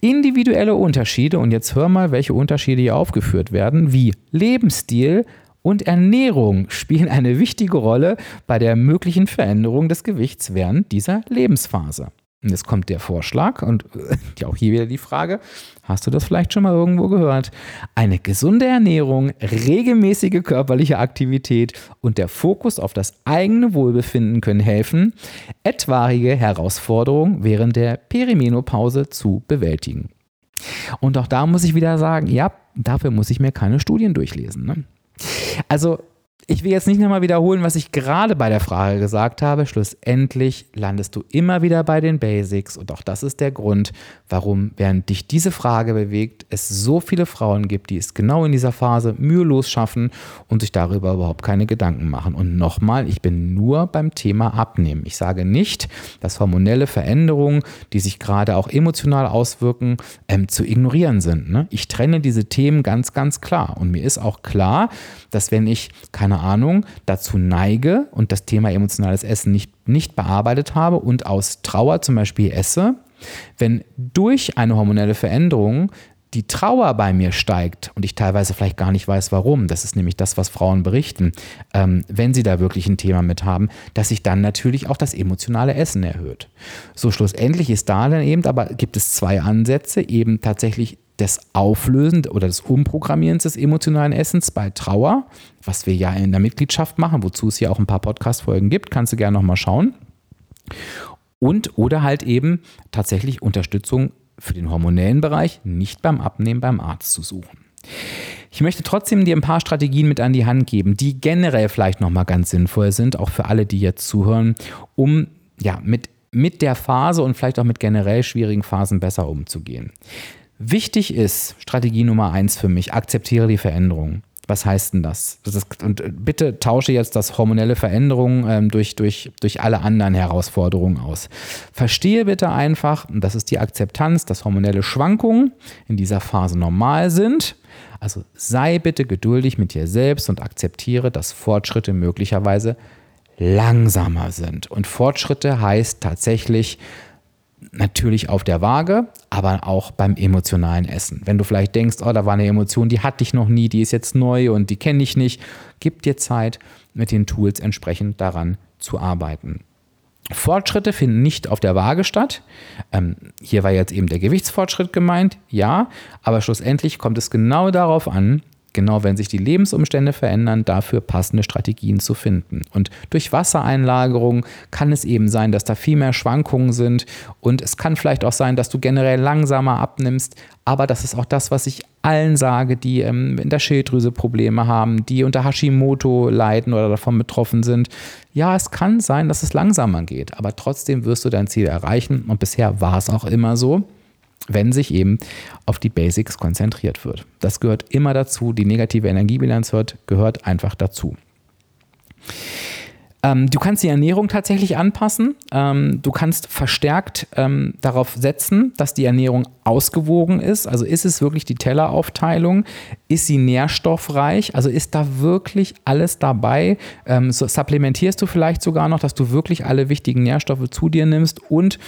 Individuelle Unterschiede, und jetzt hör mal, welche Unterschiede hier aufgeführt werden, wie Lebensstil und Ernährung spielen eine wichtige Rolle bei der möglichen Veränderung des Gewichts während dieser Lebensphase. Und jetzt kommt der Vorschlag und äh, auch hier wieder die Frage, hast du das vielleicht schon mal irgendwo gehört? Eine gesunde Ernährung, regelmäßige körperliche Aktivität und der Fokus auf das eigene Wohlbefinden können helfen, etwaige Herausforderungen während der Perimenopause zu bewältigen. Und auch da muss ich wieder sagen, ja, dafür muss ich mir keine Studien durchlesen. Ne? Also ich will jetzt nicht nochmal wiederholen, was ich gerade bei der Frage gesagt habe. Schlussendlich landest du immer wieder bei den Basics und auch das ist der Grund, warum, während dich diese Frage bewegt, es so viele Frauen gibt, die es genau in dieser Phase mühelos schaffen und sich darüber überhaupt keine Gedanken machen. Und nochmal, ich bin nur beim Thema Abnehmen. Ich sage nicht, dass hormonelle Veränderungen, die sich gerade auch emotional auswirken, ähm, zu ignorieren sind. Ne? Ich trenne diese Themen ganz, ganz klar. Und mir ist auch klar, dass wenn ich keine keine Ahnung, dazu neige und das Thema emotionales Essen nicht, nicht bearbeitet habe und aus Trauer zum Beispiel esse, wenn durch eine hormonelle Veränderung die Trauer bei mir steigt und ich teilweise vielleicht gar nicht weiß, warum, das ist nämlich das, was Frauen berichten, ähm, wenn sie da wirklich ein Thema mit haben, dass sich dann natürlich auch das emotionale Essen erhöht. So schlussendlich ist da dann eben, aber gibt es zwei Ansätze, eben tatsächlich des Auflösen oder des Umprogrammierens des emotionalen Essens bei Trauer, was wir ja in der Mitgliedschaft machen, wozu es hier auch ein paar Podcast-Folgen gibt, kannst du gerne nochmal schauen. Und oder halt eben tatsächlich Unterstützung für den hormonellen Bereich, nicht beim Abnehmen beim Arzt zu suchen. Ich möchte trotzdem dir ein paar Strategien mit an die Hand geben, die generell vielleicht nochmal ganz sinnvoll sind, auch für alle, die jetzt zuhören, um ja mit, mit der Phase und vielleicht auch mit generell schwierigen Phasen besser umzugehen. Wichtig ist, Strategie Nummer eins für mich, akzeptiere die Veränderung. Was heißt denn das? das ist, und äh, bitte tausche jetzt das hormonelle Veränderung ähm, durch, durch, durch alle anderen Herausforderungen aus. Verstehe bitte einfach, und das ist die Akzeptanz, dass hormonelle Schwankungen in dieser Phase normal sind. Also sei bitte geduldig mit dir selbst und akzeptiere, dass Fortschritte möglicherweise langsamer sind. Und Fortschritte heißt tatsächlich, natürlich auf der Waage, aber auch beim emotionalen Essen. Wenn du vielleicht denkst, oh, da war eine Emotion, die hatte ich noch nie, die ist jetzt neu und die kenne ich nicht, gib dir Zeit, mit den Tools entsprechend daran zu arbeiten. Fortschritte finden nicht auf der Waage statt. Ähm, hier war jetzt eben der Gewichtsfortschritt gemeint, ja, aber schlussendlich kommt es genau darauf an, genau wenn sich die Lebensumstände verändern, dafür passende Strategien zu finden. Und durch Wassereinlagerung kann es eben sein, dass da viel mehr Schwankungen sind. Und es kann vielleicht auch sein, dass du generell langsamer abnimmst, aber das ist auch das, was ich allen sage, die ähm, in der Schilddrüse Probleme haben, die unter Hashimoto leiden oder davon betroffen sind. Ja, es kann sein, dass es langsamer geht, aber trotzdem wirst du dein Ziel erreichen. Und bisher war es auch immer so wenn sich eben auf die Basics konzentriert wird. Das gehört immer dazu. Die negative Energiebilanz gehört einfach dazu. Ähm, du kannst die Ernährung tatsächlich anpassen. Ähm, du kannst verstärkt ähm, darauf setzen, dass die Ernährung ausgewogen ist. Also ist es wirklich die Telleraufteilung? Ist sie nährstoffreich? Also ist da wirklich alles dabei? Ähm, so supplementierst du vielleicht sogar noch, dass du wirklich alle wichtigen Nährstoffe zu dir nimmst und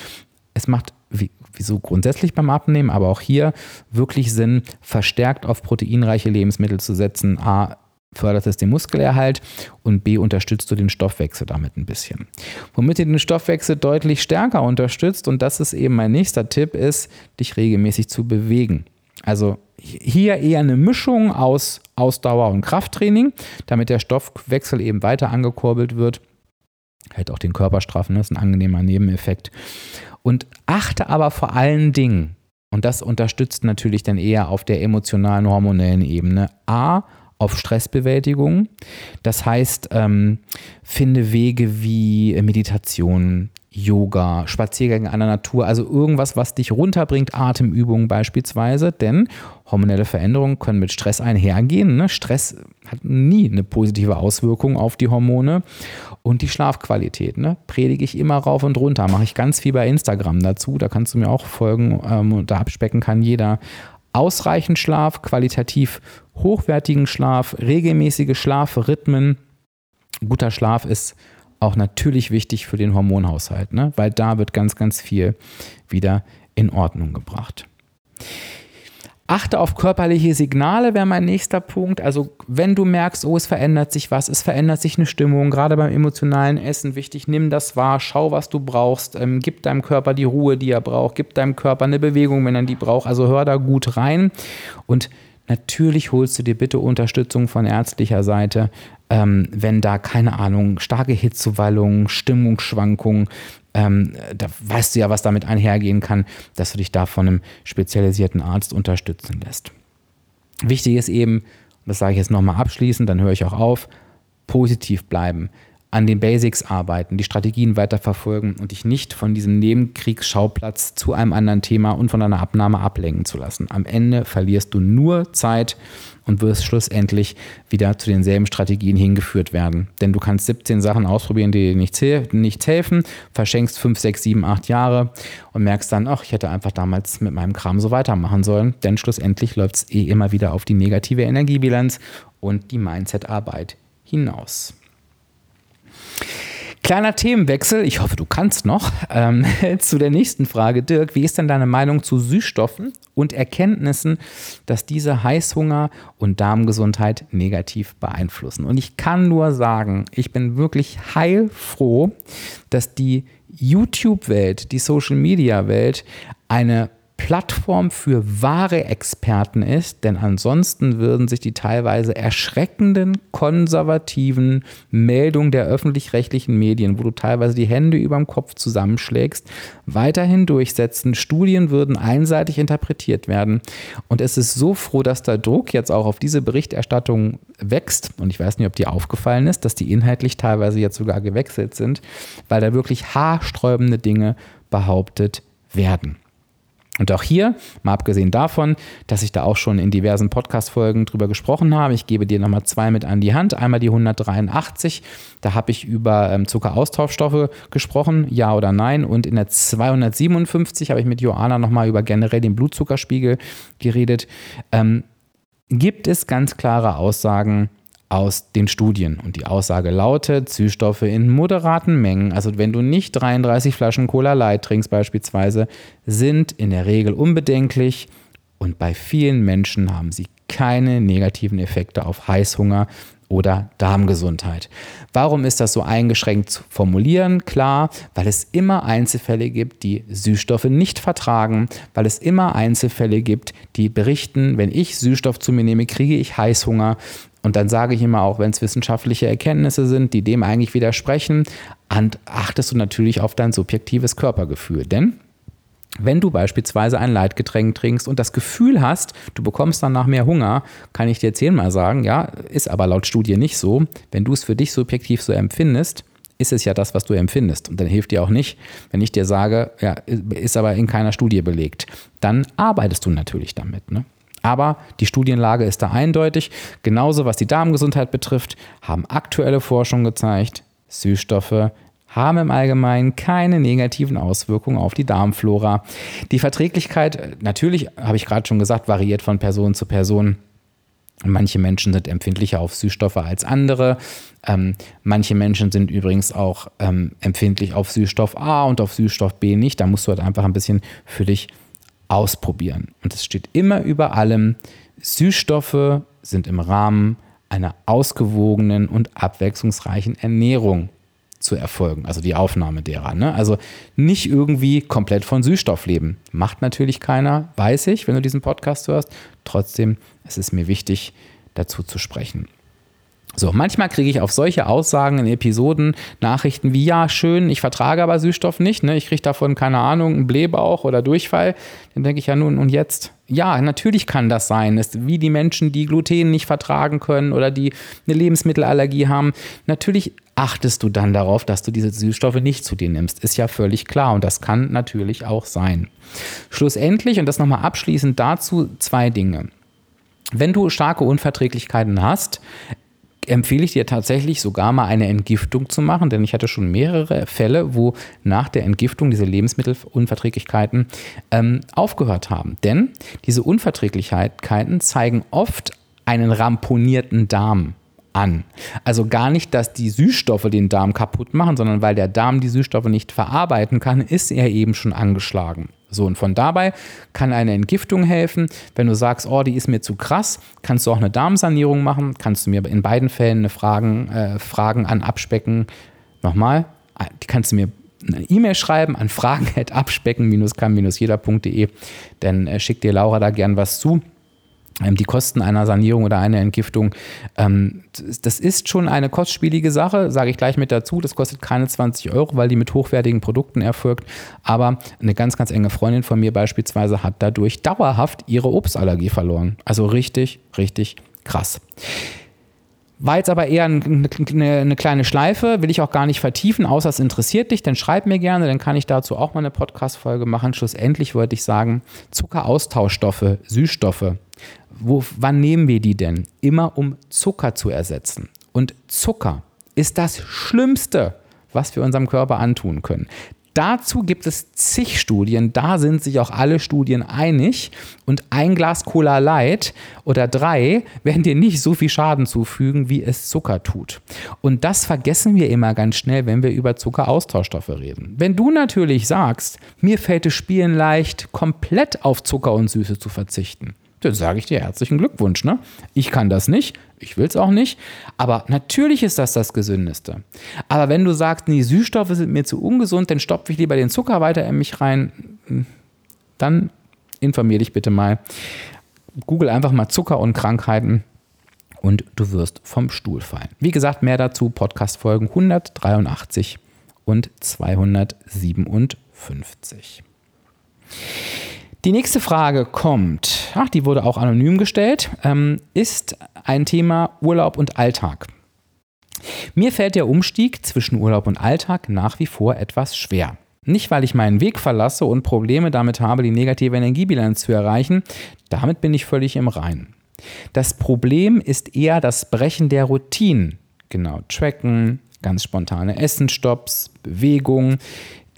es macht wie, wieso grundsätzlich beim Abnehmen, aber auch hier wirklich Sinn, verstärkt auf proteinreiche Lebensmittel zu setzen. A, fördert es den Muskelerhalt und B, unterstützt du den Stoffwechsel damit ein bisschen. Womit ihr den Stoffwechsel deutlich stärker unterstützt, und das ist eben mein nächster Tipp, ist, dich regelmäßig zu bewegen. Also hier eher eine Mischung aus Ausdauer und Krafttraining, damit der Stoffwechsel eben weiter angekurbelt wird. Hält auch den Körper straffen, das ist ein angenehmer Nebeneffekt. Und achte aber vor allen Dingen, und das unterstützt natürlich dann eher auf der emotionalen, hormonellen Ebene, A, auf Stressbewältigung. Das heißt, ähm, finde Wege wie Meditation, Yoga, Spaziergänge an der Natur, also irgendwas, was dich runterbringt, Atemübungen beispielsweise, denn hormonelle Veränderungen können mit Stress einhergehen. Ne? Stress hat nie eine positive Auswirkung auf die Hormone und die Schlafqualität. Ne? Predige ich immer rauf und runter, mache ich ganz viel bei Instagram dazu, da kannst du mir auch folgen ähm, und da abspecken kann jeder. Ausreichend Schlaf, qualitativ hochwertigen Schlaf, regelmäßige Schlafrhythmen. Guter Schlaf ist auch natürlich wichtig für den Hormonhaushalt, ne? weil da wird ganz, ganz viel wieder in Ordnung gebracht. Achte auf körperliche Signale wäre mein nächster Punkt. Also wenn du merkst, oh, es verändert sich was, es verändert sich eine Stimmung, gerade beim emotionalen Essen wichtig, nimm das wahr, schau, was du brauchst, ähm, gib deinem Körper die Ruhe, die er braucht, gib deinem Körper eine Bewegung, wenn er die braucht. Also hör da gut rein und Natürlich holst du dir bitte Unterstützung von ärztlicher Seite, ähm, wenn da, keine Ahnung, starke Hitzewallungen, Stimmungsschwankungen, ähm, da weißt du ja, was damit einhergehen kann, dass du dich da von einem spezialisierten Arzt unterstützen lässt. Wichtig ist eben, das sage ich jetzt nochmal abschließend, dann höre ich auch auf, positiv bleiben an den Basics arbeiten, die Strategien weiterverfolgen und dich nicht von diesem Nebenkriegsschauplatz zu einem anderen Thema und von einer Abnahme ablenken zu lassen. Am Ende verlierst du nur Zeit und wirst schlussendlich wieder zu denselben Strategien hingeführt werden. Denn du kannst 17 Sachen ausprobieren, die dir nichts, nichts helfen, verschenkst 5, 6, 7, 8 Jahre und merkst dann, ach, ich hätte einfach damals mit meinem Kram so weitermachen sollen. Denn schlussendlich läuft es eh immer wieder auf die negative Energiebilanz und die Mindset-Arbeit hinaus. Kleiner Themenwechsel, ich hoffe, du kannst noch, ähm, zu der nächsten Frage. Dirk, wie ist denn deine Meinung zu Süßstoffen und Erkenntnissen, dass diese Heißhunger und Darmgesundheit negativ beeinflussen? Und ich kann nur sagen, ich bin wirklich heilfroh, dass die YouTube-Welt, die Social-Media-Welt eine Plattform für wahre Experten ist, denn ansonsten würden sich die teilweise erschreckenden konservativen Meldungen der öffentlich-rechtlichen Medien, wo du teilweise die Hände über dem Kopf zusammenschlägst, weiterhin durchsetzen. Studien würden einseitig interpretiert werden. Und es ist so froh, dass der Druck jetzt auch auf diese Berichterstattung wächst. Und ich weiß nicht, ob dir aufgefallen ist, dass die inhaltlich teilweise jetzt sogar gewechselt sind, weil da wirklich haarsträubende Dinge behauptet werden. Und auch hier, mal abgesehen davon, dass ich da auch schon in diversen Podcast-Folgen drüber gesprochen habe, ich gebe dir nochmal zwei mit an die Hand. Einmal die 183, da habe ich über ähm, Zuckeraustauschstoffe gesprochen, ja oder nein. Und in der 257 habe ich mit Joanna nochmal über generell den Blutzuckerspiegel geredet. Ähm, gibt es ganz klare Aussagen, aus den Studien. Und die Aussage lautet, Süßstoffe in moderaten Mengen, also wenn du nicht 33 Flaschen Cola Light trinkst beispielsweise, sind in der Regel unbedenklich und bei vielen Menschen haben sie keine negativen Effekte auf Heißhunger oder Darmgesundheit. Warum ist das so eingeschränkt zu formulieren? Klar, weil es immer Einzelfälle gibt, die Süßstoffe nicht vertragen, weil es immer Einzelfälle gibt, die berichten, wenn ich Süßstoff zu mir nehme, kriege ich Heißhunger. Und dann sage ich immer auch, wenn es wissenschaftliche Erkenntnisse sind, die dem eigentlich widersprechen, achtest du natürlich auf dein subjektives Körpergefühl. Denn wenn du beispielsweise ein Leitgetränk trinkst und das Gefühl hast, du bekommst danach mehr Hunger, kann ich dir zehnmal sagen, ja, ist aber laut Studie nicht so. Wenn du es für dich subjektiv so empfindest, ist es ja das, was du empfindest. Und dann hilft dir auch nicht, wenn ich dir sage, ja, ist aber in keiner Studie belegt. Dann arbeitest du natürlich damit. Ne? Aber die Studienlage ist da eindeutig. Genauso was die Darmgesundheit betrifft, haben aktuelle Forschungen gezeigt, Süßstoffe haben im Allgemeinen keine negativen Auswirkungen auf die Darmflora. Die Verträglichkeit, natürlich, habe ich gerade schon gesagt, variiert von Person zu Person. Manche Menschen sind empfindlicher auf Süßstoffe als andere. Ähm, manche Menschen sind übrigens auch ähm, empfindlich auf Süßstoff A und auf Süßstoff B nicht. Da musst du halt einfach ein bisschen für dich ausprobieren. Und es steht immer über allem, Süßstoffe sind im Rahmen einer ausgewogenen und abwechslungsreichen Ernährung zu erfolgen, also die Aufnahme derer. Ne? Also nicht irgendwie komplett von Süßstoff leben. Macht natürlich keiner, weiß ich, wenn du diesen Podcast hörst. Trotzdem ist es mir wichtig, dazu zu sprechen. So, manchmal kriege ich auf solche Aussagen in Episoden Nachrichten wie, ja, schön, ich vertrage aber Süßstoff nicht, ne? ich kriege davon, keine Ahnung, einen Blähbauch oder Durchfall. Dann denke ich ja nun, und jetzt? Ja, natürlich kann das sein. Ist wie die Menschen, die Gluten nicht vertragen können oder die eine Lebensmittelallergie haben. Natürlich achtest du dann darauf, dass du diese Süßstoffe nicht zu dir nimmst. Ist ja völlig klar und das kann natürlich auch sein. Schlussendlich, und das nochmal abschließend dazu, zwei Dinge. Wenn du starke Unverträglichkeiten hast, empfehle ich dir tatsächlich sogar mal eine Entgiftung zu machen, denn ich hatte schon mehrere Fälle, wo nach der Entgiftung diese Lebensmittelunverträglichkeiten ähm, aufgehört haben. Denn diese Unverträglichkeiten zeigen oft einen ramponierten Darm an. Also gar nicht, dass die Süßstoffe den Darm kaputt machen, sondern weil der Darm die Süßstoffe nicht verarbeiten kann, ist er eben schon angeschlagen. So, und von dabei kann eine Entgiftung helfen. Wenn du sagst, oh, die ist mir zu krass, kannst du auch eine Darmsanierung machen. Kannst du mir in beiden Fällen eine Fragen, äh, Fragen an Abspecken, nochmal, die kannst du mir eine E-Mail schreiben an fragen.abspecken-kann-jeder.de. Dann äh, schickt dir Laura da gern was zu. Ähm, die Kosten einer Sanierung oder einer Entgiftung, ähm, das ist schon eine kostspielige Sache, sage ich gleich mit dazu. Das kostet keine 20 Euro, weil die mit hochwertigen Produkten erfolgt. Aber eine ganz, ganz enge Freundin von mir beispielsweise hat dadurch dauerhaft ihre Obstallergie verloren. Also richtig, richtig krass. War jetzt aber eher eine, eine, kleine Schleife, will ich auch gar nicht vertiefen, außer es interessiert dich, dann schreib mir gerne, dann kann ich dazu auch mal eine Podcast-Folge machen. Schlussendlich wollte ich sagen, Zuckeraustauschstoffe, Süßstoffe, wo, wann nehmen wir die denn? Immer um Zucker zu ersetzen. Und Zucker ist das Schlimmste, was wir unserem Körper antun können. Dazu gibt es zig Studien, da sind sich auch alle Studien einig. Und ein Glas Cola Light oder drei werden dir nicht so viel Schaden zufügen, wie es Zucker tut. Und das vergessen wir immer ganz schnell, wenn wir über Zuckeraustauschstoffe reden. Wenn du natürlich sagst, mir fällt es Spielen leicht, komplett auf Zucker und Süße zu verzichten, dann sage ich dir herzlichen Glückwunsch. Ne? Ich kann das nicht, ich will es auch nicht, aber natürlich ist das das Gesündeste. Aber wenn du sagst, nee, Süßstoffe sind mir zu ungesund, dann stopfe ich lieber den Zucker weiter in mich rein, dann informier dich bitte mal. Google einfach mal Zucker und Krankheiten und du wirst vom Stuhl fallen. Wie gesagt, mehr dazu Podcast-Folgen 183 und 257. Die nächste Frage kommt, ach, die wurde auch anonym gestellt, ähm, ist ein Thema Urlaub und Alltag. Mir fällt der Umstieg zwischen Urlaub und Alltag nach wie vor etwas schwer. Nicht, weil ich meinen Weg verlasse und Probleme damit habe, die negative Energiebilanz zu erreichen, damit bin ich völlig im Reinen. Das Problem ist eher das Brechen der Routinen. Genau, Tracken, ganz spontane Essenstopps, Bewegung,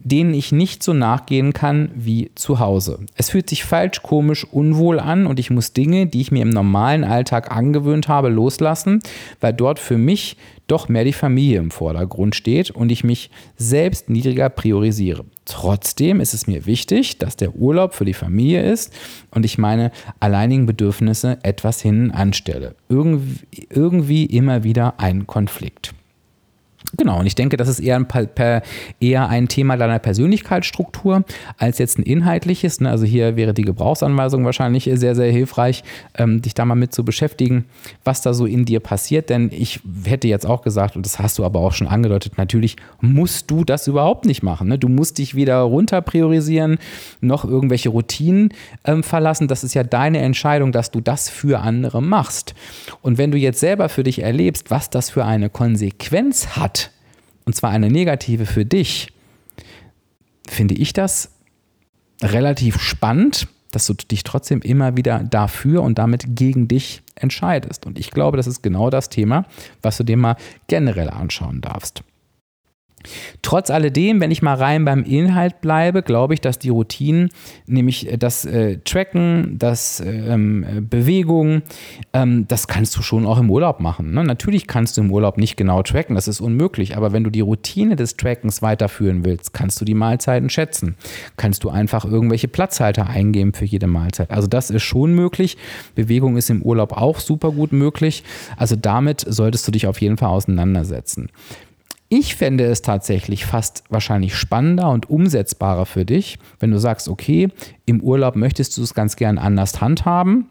denen ich nicht so nachgehen kann wie zu Hause. Es fühlt sich falsch, komisch, unwohl an und ich muss Dinge, die ich mir im normalen Alltag angewöhnt habe, loslassen, weil dort für mich doch mehr die Familie im Vordergrund steht und ich mich selbst niedriger priorisiere. Trotzdem ist es mir wichtig, dass der Urlaub für die Familie ist und ich meine alleinigen Bedürfnisse etwas hinten anstelle. Irgendwie, irgendwie immer wieder ein Konflikt. Genau, und ich denke, das ist eher ein, per, eher ein Thema deiner Persönlichkeitsstruktur als jetzt ein inhaltliches. Ne? Also hier wäre die Gebrauchsanweisung wahrscheinlich sehr, sehr hilfreich, ähm, dich da mal mit zu beschäftigen, was da so in dir passiert. Denn ich hätte jetzt auch gesagt, und das hast du aber auch schon angedeutet, natürlich musst du das überhaupt nicht machen. Ne? Du musst dich weder runter priorisieren, noch irgendwelche Routinen ähm, verlassen. Das ist ja deine Entscheidung, dass du das für andere machst. Und wenn du jetzt selber für dich erlebst, was das für eine Konsequenz hat, und zwar eine negative für dich, finde ich das relativ spannend, dass du dich trotzdem immer wieder dafür und damit gegen dich entscheidest. Und ich glaube, das ist genau das Thema, was du dir mal generell anschauen darfst. Trotz alledem, wenn ich mal rein beim Inhalt bleibe, glaube ich, dass die Routinen, nämlich äh, das äh, Tracken, das ähm, Bewegung, ähm, das kannst du schon auch im Urlaub machen. Ne? Natürlich kannst du im Urlaub nicht genau tracken, das ist unmöglich, aber wenn du die Routine des Trackens weiterführen willst, kannst du die Mahlzeiten schätzen. Kannst du einfach irgendwelche Platzhalter eingeben für jede Mahlzeit. Also das ist schon möglich. Bewegung ist im Urlaub auch super gut möglich. Also damit solltest du dich auf jeden Fall auseinandersetzen. Ich fände es tatsächlich fast wahrscheinlich spannender und umsetzbarer für dich, wenn du sagst, okay, im Urlaub möchtest du es ganz gern anders handhaben,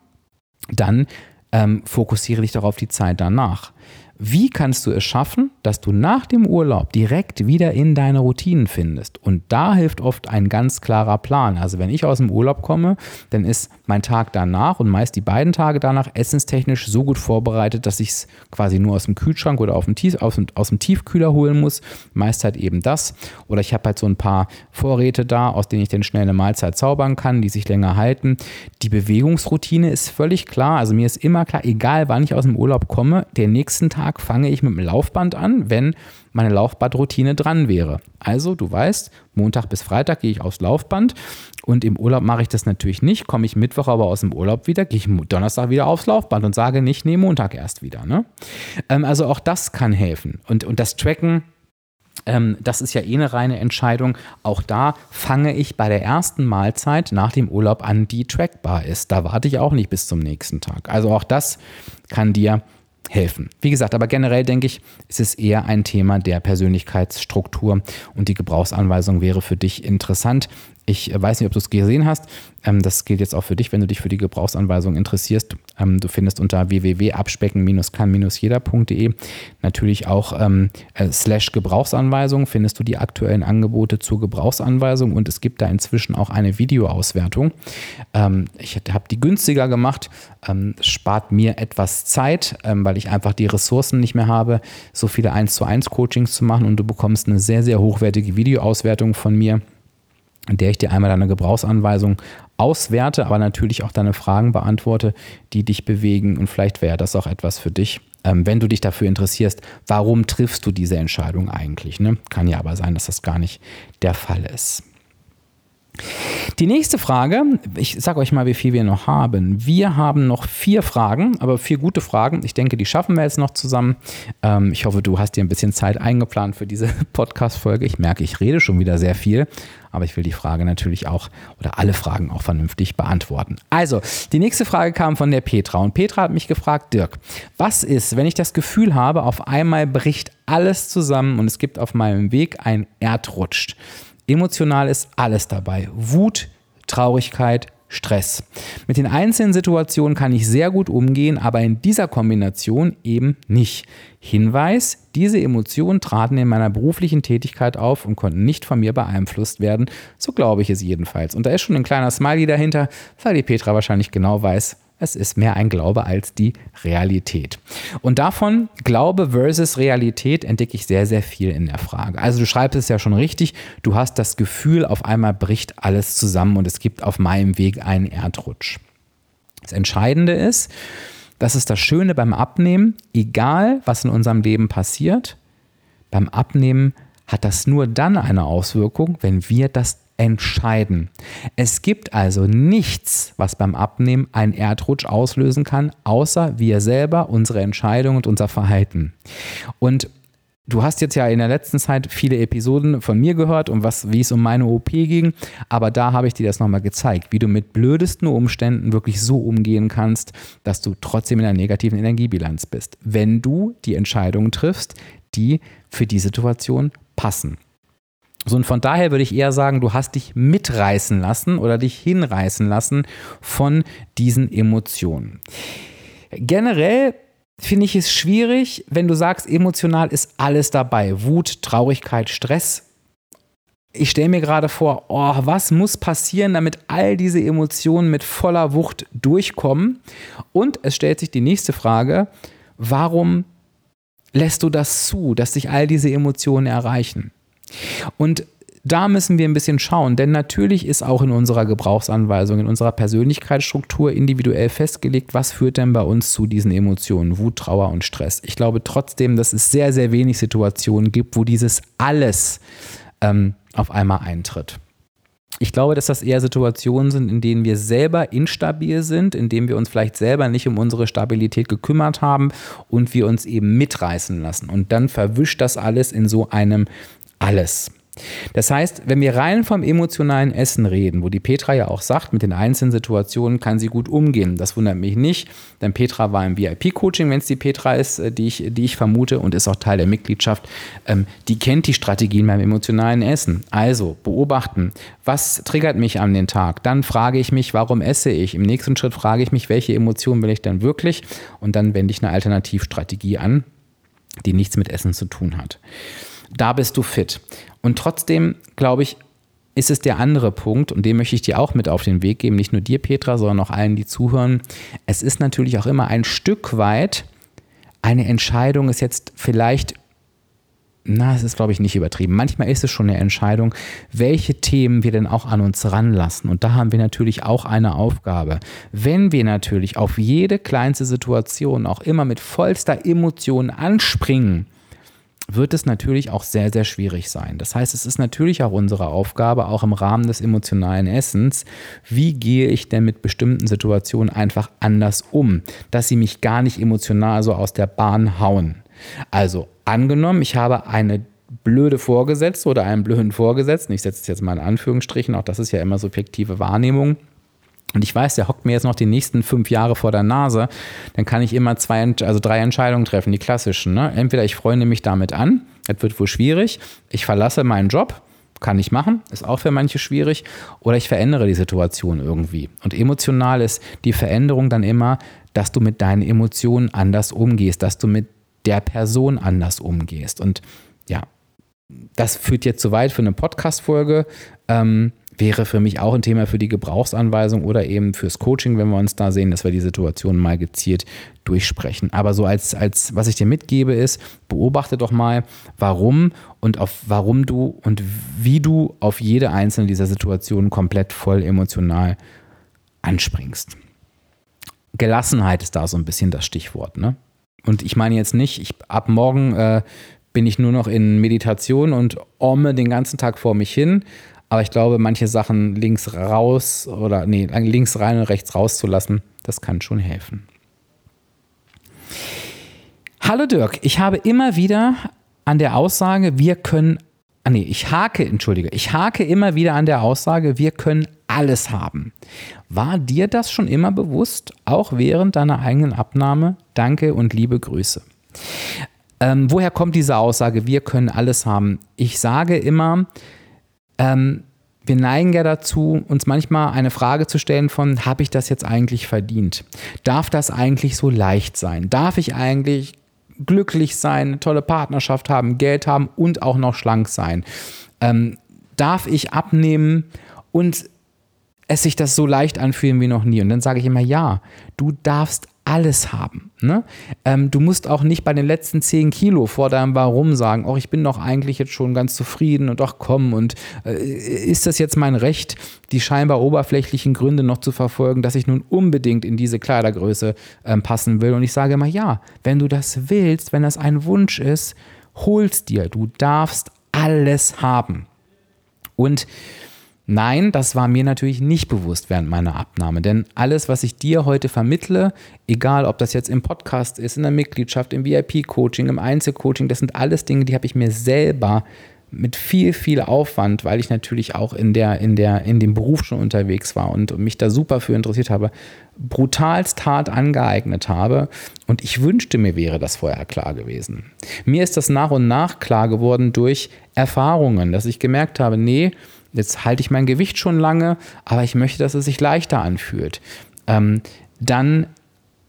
dann ähm, fokussiere dich doch auf die Zeit danach. Wie kannst du es schaffen, dass du nach dem Urlaub direkt wieder in deine Routinen findest? Und da hilft oft ein ganz klarer Plan. Also wenn ich aus dem Urlaub komme, dann ist mein Tag danach und meist die beiden Tage danach essenstechnisch so gut vorbereitet, dass ich es quasi nur aus dem Kühlschrank oder dem Tief, aus, dem, aus dem Tiefkühler holen muss. Meist halt eben das. Oder ich habe halt so ein paar Vorräte da, aus denen ich dann schnell eine Mahlzeit zaubern kann, die sich länger halten. Die Bewegungsroutine ist völlig klar. Also mir ist immer klar, egal wann ich aus dem Urlaub komme, der nächsten Tag Tag fange ich mit dem Laufband an wenn meine Laufbandroutine dran wäre. Also, du weißt, Montag bis Freitag gehe ich aufs Laufband und im Urlaub mache ich das natürlich nicht. Komme ich Mittwoch aber aus dem Urlaub wieder, gehe ich Donnerstag wieder aufs Laufband und sage nicht, nee, Montag erst wieder. Ne? Ähm, also auch das kann helfen. Und, und das Tracken, ähm, das ist ja eh eine reine Entscheidung. Auch da fange ich bei der ersten Mahlzeit nach dem Urlaub an, die trackbar ist. Da warte ich auch nicht bis zum nächsten Tag. Also auch das kann dir helfen. Wie gesagt, aber generell denke ich, ist es eher ein Thema der Persönlichkeitsstruktur und die Gebrauchsanweisung wäre für dich interessant. Ich weiß nicht, ob du es gesehen hast. Ähm, das gilt jetzt auch für dich, wenn du dich für die Gebrauchsanweisung interessierst. Ähm, du findest unter www.abspecken-kann-jeder.de natürlich auch ähm, äh, slash Gebrauchsanweisung findest du die aktuellen Angebote zur Gebrauchsanweisung und es gibt da inzwischen auch eine Videoauswertung. ich habe die günstiger gemacht, spart mir etwas Zeit, weil ich einfach die Ressourcen nicht mehr habe, so viele 1 zu 1 Coachings zu machen und du bekommst eine sehr, sehr hochwertige Videoauswertung von mir in der ich dir einmal deine Gebrauchsanweisung auswerte, aber natürlich auch deine Fragen beantworte, die dich bewegen. Und vielleicht wäre das auch etwas für dich, ähm, wenn du dich dafür interessierst, warum triffst du diese Entscheidung eigentlich? Ne? Kann ja aber sein, dass das gar nicht der Fall ist. Die nächste Frage, ich sage euch mal, wie viel wir noch haben. Wir haben noch vier Fragen, aber vier gute Fragen. Ich denke, die schaffen wir jetzt noch zusammen. Ähm, ich hoffe, du hast dir ein bisschen Zeit eingeplant für diese Podcast-Folge. Ich merke, ich rede schon wieder sehr viel, aber ich will die Frage natürlich auch oder alle Fragen auch vernünftig beantworten. Also, die nächste Frage kam von der Petra und Petra hat mich gefragt, Dirk, was ist, wenn ich das Gefühl habe, auf einmal bricht alles zusammen und es gibt auf meinem Weg ein Erdrutsch? Emotional ist alles dabei. Wut, Traurigkeit, Stress. Mit den einzelnen Situationen kann ich sehr gut umgehen, aber in dieser Kombination eben nicht. Hinweis, diese Emotionen traten in meiner beruflichen Tätigkeit auf und konnten nicht von mir beeinflusst werden. So glaube ich es jedenfalls. Und da ist schon ein kleiner Smiley dahinter, weil die Petra wahrscheinlich genau weiß, es ist mehr ein Glaube als die Realität. Und davon Glaube versus Realität entdecke ich sehr, sehr viel in der Frage. Also du schreibst es ja schon richtig, du hast das Gefühl, auf einmal bricht alles zusammen und es gibt auf meinem Weg einen Erdrutsch. Das Entscheidende ist, das ist das Schöne beim Abnehmen, egal was in unserem Leben passiert, beim Abnehmen hat das nur dann eine Auswirkung, wenn wir das entscheiden. Es gibt also nichts, was beim Abnehmen einen Erdrutsch auslösen kann, außer wir selber, unsere Entscheidung und unser Verhalten. Und Du hast jetzt ja in der letzten Zeit viele Episoden von mir gehört, um was, wie es um meine OP ging, aber da habe ich dir das nochmal gezeigt, wie du mit blödesten Umständen wirklich so umgehen kannst, dass du trotzdem in einer negativen Energiebilanz bist, wenn du die Entscheidungen triffst, die für die Situation passen. So, und von daher würde ich eher sagen, du hast dich mitreißen lassen oder dich hinreißen lassen von diesen Emotionen. Generell finde ich es schwierig, wenn du sagst, emotional ist alles dabei. Wut, Traurigkeit, Stress. Ich stelle mir gerade vor, oh, was muss passieren, damit all diese Emotionen mit voller Wucht durchkommen? Und es stellt sich die nächste Frage, warum lässt du das zu, dass sich all diese Emotionen erreichen? Und da müssen wir ein bisschen schauen, denn natürlich ist auch in unserer Gebrauchsanweisung, in unserer Persönlichkeitsstruktur individuell festgelegt, was führt denn bei uns zu diesen Emotionen, Wut, Trauer und Stress. Ich glaube trotzdem, dass es sehr, sehr wenig Situationen gibt, wo dieses alles ähm, auf einmal eintritt. Ich glaube, dass das eher Situationen sind, in denen wir selber instabil sind, in denen wir uns vielleicht selber nicht um unsere Stabilität gekümmert haben und wir uns eben mitreißen lassen. Und dann verwischt das alles in so einem alles. Das heißt, wenn wir rein vom emotionalen Essen reden, wo die Petra ja auch sagt, mit den einzelnen Situationen kann sie gut umgehen. Das wundert mich nicht, denn Petra war im VIP-Coaching, wenn es die Petra ist, äh, die ich, die ich vermute und ist auch Teil der Mitgliedschaft. Ähm, die kennt die Strategien beim emotionalen Essen. Also beobachten, was triggert mich an den Tag? Dann frage ich mich, warum esse ich? Im nächsten Schritt frage ich mich, welche Emotionen will ich denn wirklich? Und dann wende ich eine Alternativstrategie an, die nichts mit Essen zu tun hat da bist du fit. Und trotzdem, glaube ich, ist es der andere Punkt, und den möchte ich dir auch mit auf den Weg geben, nicht nur dir, Petra, sondern auch allen, die zuhören. Es ist natürlich auch immer ein Stück weit eine Entscheidung, ist jetzt vielleicht, na, es ist, glaube ich, nicht übertrieben. Manchmal ist es schon eine Entscheidung, welche Themen wir denn auch an uns ranlassen. Und da haben wir natürlich auch eine Aufgabe. Wenn wir natürlich auf jede kleinste Situation auch immer mit vollster Emotion anspringen, wird es natürlich auch sehr, sehr schwierig sein. Das heißt, es ist natürlich auch unsere Aufgabe, auch im Rahmen des emotionalen Essens, wie gehe ich denn mit bestimmten Situationen einfach anders um, dass sie mich gar nicht emotional so aus der Bahn hauen. Also angenommen, ich habe eine blöde Vorgesetzte oder einen blöden Vorgesetzten, ich setze es jetzt mal in Anführungsstrichen, auch das ist ja immer subjektive Wahrnehmung, und ich weiß, der hockt mir jetzt noch die nächsten fünf Jahre vor der Nase, dann kann ich immer zwei, also drei Entscheidungen treffen, die klassischen. Ne? Entweder ich freunde mich damit an, das wird wohl schwierig, ich verlasse meinen Job, kann ich machen, ist auch für manche schwierig, oder ich verändere die Situation irgendwie. Und emotional ist die Veränderung dann immer, dass du mit deinen Emotionen anders umgehst, dass du mit der Person anders umgehst. Und ja, das führt jetzt zu weit für eine Podcast-Folge. Ähm, wäre für mich auch ein Thema für die Gebrauchsanweisung oder eben fürs Coaching, wenn wir uns da sehen, dass wir die Situation mal gezielt durchsprechen. Aber so als, als was ich dir mitgebe, ist, beobachte doch mal, warum und auf warum du und wie du auf jede einzelne dieser Situationen komplett voll emotional anspringst. Gelassenheit ist da so ein bisschen das Stichwort, ne? Und ich meine jetzt nicht, ich ab morgen äh, bin ich nur noch in Meditation und orme den ganzen Tag vor mich hin, aber ich glaube, manche Sachen links raus oder nee, links rein und rechts rauszulassen, das kann schon helfen. Hallo Dirk, ich habe immer wieder an der Aussage, wir können, ah nee, ich hake, entschuldige, ich hake immer wieder an der Aussage, wir können alles haben. War dir das schon immer bewusst, auch während deiner eigenen Abnahme? Danke und liebe Grüße. Ähm, woher kommt diese Aussage, wir können alles haben? Ich sage immer, ähm, wir neigen ja dazu, uns manchmal eine Frage zu stellen von, habe ich das jetzt eigentlich verdient? Darf das eigentlich so leicht sein? Darf ich eigentlich glücklich sein, eine tolle Partnerschaft haben, Geld haben und auch noch schlank sein? Ähm, darf ich abnehmen und es sich das so leicht anfühlen wie noch nie? Und dann sage ich immer, ja, du darfst alles haben. Ne? Ähm, du musst auch nicht bei den letzten 10 Kilo vor deinem Warum sagen, oh, ich bin doch eigentlich jetzt schon ganz zufrieden und doch komm und äh, ist das jetzt mein Recht, die scheinbar oberflächlichen Gründe noch zu verfolgen, dass ich nun unbedingt in diese Kleidergröße äh, passen will? Und ich sage immer, ja, wenn du das willst, wenn das ein Wunsch ist, hol's dir. Du darfst alles haben. Und Nein, das war mir natürlich nicht bewusst während meiner Abnahme, denn alles, was ich dir heute vermittle, egal ob das jetzt im Podcast ist, in der Mitgliedschaft, im VIP-Coaching, im Einzelcoaching, das sind alles Dinge, die habe ich mir selber mit viel, viel Aufwand, weil ich natürlich auch in, der, in, der, in dem Beruf schon unterwegs war und mich da super für interessiert habe, brutalst hart angeeignet habe. Und ich wünschte mir, wäre das vorher klar gewesen. Mir ist das nach und nach klar geworden durch Erfahrungen, dass ich gemerkt habe, nee, jetzt halte ich mein Gewicht schon lange, aber ich möchte, dass es sich leichter anfühlt. Ähm, dann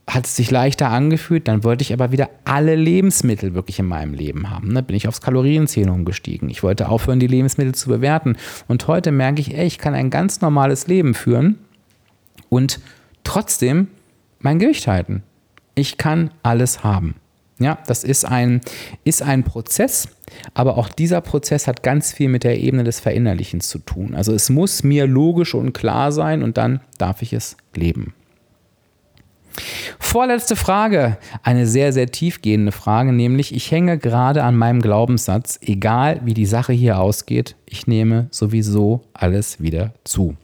hat es sich leichter angefühlt, dann wollte ich aber wieder alle Lebensmittel wirklich in meinem Leben haben. Da bin ich aufs Kalorienzählen umgestiegen. Ich wollte aufhören, die Lebensmittel zu bewerten. Und heute merke ich, ey, ich kann ein ganz normales Leben führen und trotzdem mein Gewicht halten. Ich kann alles haben. Ja, das ist ein, ist ein Prozess, aber auch dieser Prozess hat ganz viel mit der Ebene des Verinnerlichens zu tun. Also es muss mir logisch und klar sein und dann darf ich es leben. Vorletzte Frage, eine sehr, sehr tiefgehende Frage, nämlich ich hänge gerade an meinem Glaubenssatz, egal wie die Sache hier ausgeht, ich nehme sowieso alles wieder zu.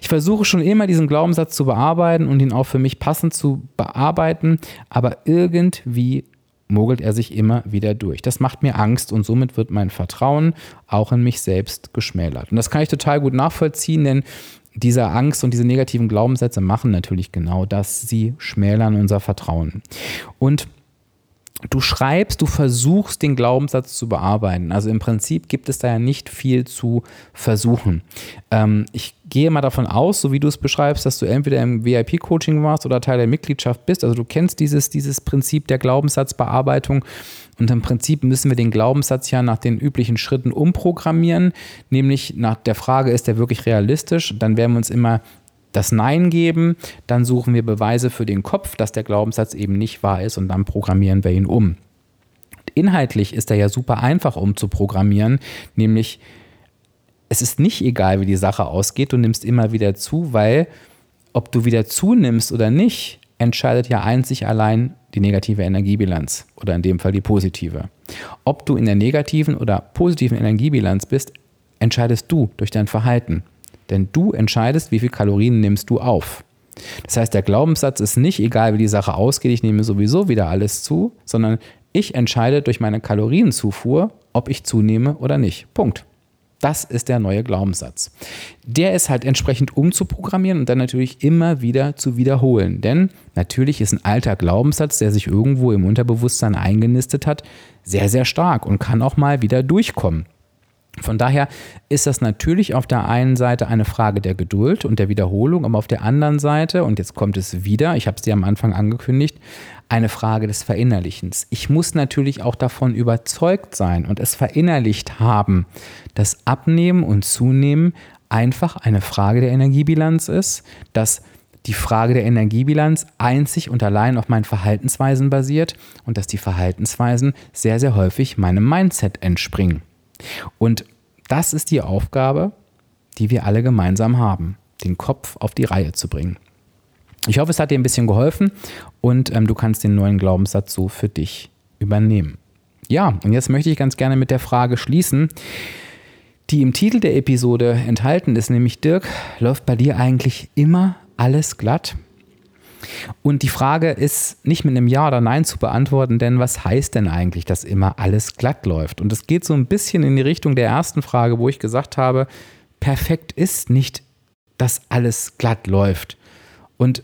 Ich versuche schon immer diesen Glaubenssatz zu bearbeiten und ihn auch für mich passend zu bearbeiten, aber irgendwie mogelt er sich immer wieder durch. Das macht mir Angst und somit wird mein Vertrauen auch in mich selbst geschmälert. Und das kann ich total gut nachvollziehen, denn diese Angst und diese negativen Glaubenssätze machen natürlich genau das. Sie schmälern unser Vertrauen. Und du schreibst, du versuchst den Glaubenssatz zu bearbeiten. Also im Prinzip gibt es da ja nicht viel zu versuchen. Ähm, ich gehe mal davon aus, so wie du es beschreibst, dass du entweder im VIP-Coaching warst oder Teil der Mitgliedschaft bist. Also du kennst dieses, dieses Prinzip der Glaubenssatzbearbeitung. Und im Prinzip müssen wir den Glaubenssatz ja nach den üblichen Schritten umprogrammieren, nämlich nach der Frage, ist der wirklich realistisch? Dann werden wir uns immer das Nein geben, dann suchen wir Beweise für den Kopf, dass der Glaubenssatz eben nicht wahr ist und dann programmieren wir ihn um. Inhaltlich ist er ja super einfach umzuprogrammieren, nämlich es ist nicht egal, wie die Sache ausgeht, du nimmst immer wieder zu, weil ob du wieder zunimmst oder nicht, entscheidet ja einzig allein die negative Energiebilanz oder in dem Fall die positive. Ob du in der negativen oder positiven Energiebilanz bist, entscheidest du durch dein Verhalten. Denn du entscheidest, wie viel Kalorien nimmst du auf. Das heißt, der Glaubenssatz ist nicht, egal wie die Sache ausgeht, ich nehme sowieso wieder alles zu, sondern ich entscheide durch meine Kalorienzufuhr, ob ich zunehme oder nicht. Punkt. Das ist der neue Glaubenssatz. Der ist halt entsprechend umzuprogrammieren und dann natürlich immer wieder zu wiederholen. Denn natürlich ist ein alter Glaubenssatz, der sich irgendwo im Unterbewusstsein eingenistet hat, sehr, sehr stark und kann auch mal wieder durchkommen. Von daher ist das natürlich auf der einen Seite eine Frage der Geduld und der Wiederholung, aber auf der anderen Seite, und jetzt kommt es wieder, ich habe es dir am Anfang angekündigt, eine Frage des Verinnerlichens. Ich muss natürlich auch davon überzeugt sein und es verinnerlicht haben, dass Abnehmen und Zunehmen einfach eine Frage der Energiebilanz ist, dass die Frage der Energiebilanz einzig und allein auf meinen Verhaltensweisen basiert und dass die Verhaltensweisen sehr, sehr häufig meinem Mindset entspringen. Und das ist die Aufgabe, die wir alle gemeinsam haben, den Kopf auf die Reihe zu bringen. Ich hoffe, es hat dir ein bisschen geholfen und ähm, du kannst den neuen Glaubenssatz so für dich übernehmen. Ja, und jetzt möchte ich ganz gerne mit der Frage schließen, die im Titel der Episode enthalten ist, nämlich Dirk, läuft bei dir eigentlich immer alles glatt? Und die Frage ist nicht mit einem Ja oder Nein zu beantworten, denn was heißt denn eigentlich, dass immer alles glatt läuft? Und es geht so ein bisschen in die Richtung der ersten Frage, wo ich gesagt habe, perfekt ist nicht, dass alles glatt läuft. Und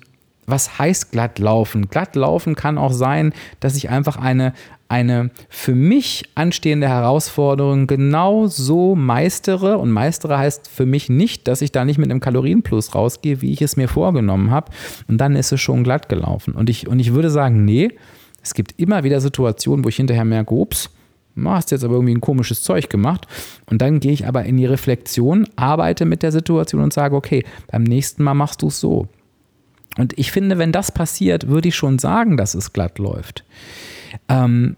was heißt glatt laufen? Glatt laufen kann auch sein, dass ich einfach eine, eine für mich anstehende Herausforderung genau so meistere. Und meistere heißt für mich nicht, dass ich da nicht mit einem Kalorienplus rausgehe, wie ich es mir vorgenommen habe. Und dann ist es schon glatt gelaufen. Und ich, und ich würde sagen, nee, es gibt immer wieder Situationen, wo ich hinterher merke, ups, hast jetzt aber irgendwie ein komisches Zeug gemacht. Und dann gehe ich aber in die Reflexion, arbeite mit der Situation und sage, okay, beim nächsten Mal machst du es so. Und ich finde, wenn das passiert, würde ich schon sagen, dass es glatt läuft. Ähm,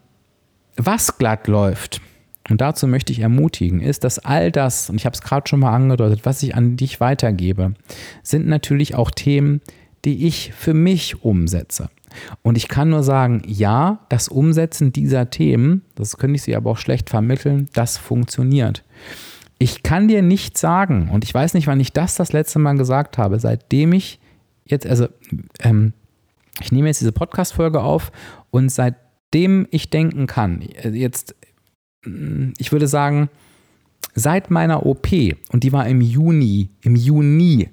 was glatt läuft, und dazu möchte ich ermutigen, ist, dass all das, und ich habe es gerade schon mal angedeutet, was ich an dich weitergebe, sind natürlich auch Themen, die ich für mich umsetze. Und ich kann nur sagen, ja, das Umsetzen dieser Themen, das könnte ich sie aber auch schlecht vermitteln, das funktioniert. Ich kann dir nicht sagen, und ich weiß nicht, wann ich das das letzte Mal gesagt habe, seitdem ich jetzt, also ähm, ich nehme jetzt diese Podcast-Folge auf und seitdem ich denken kann, äh, jetzt, mm, ich würde sagen, seit meiner OP, und die war im Juni, im Juni,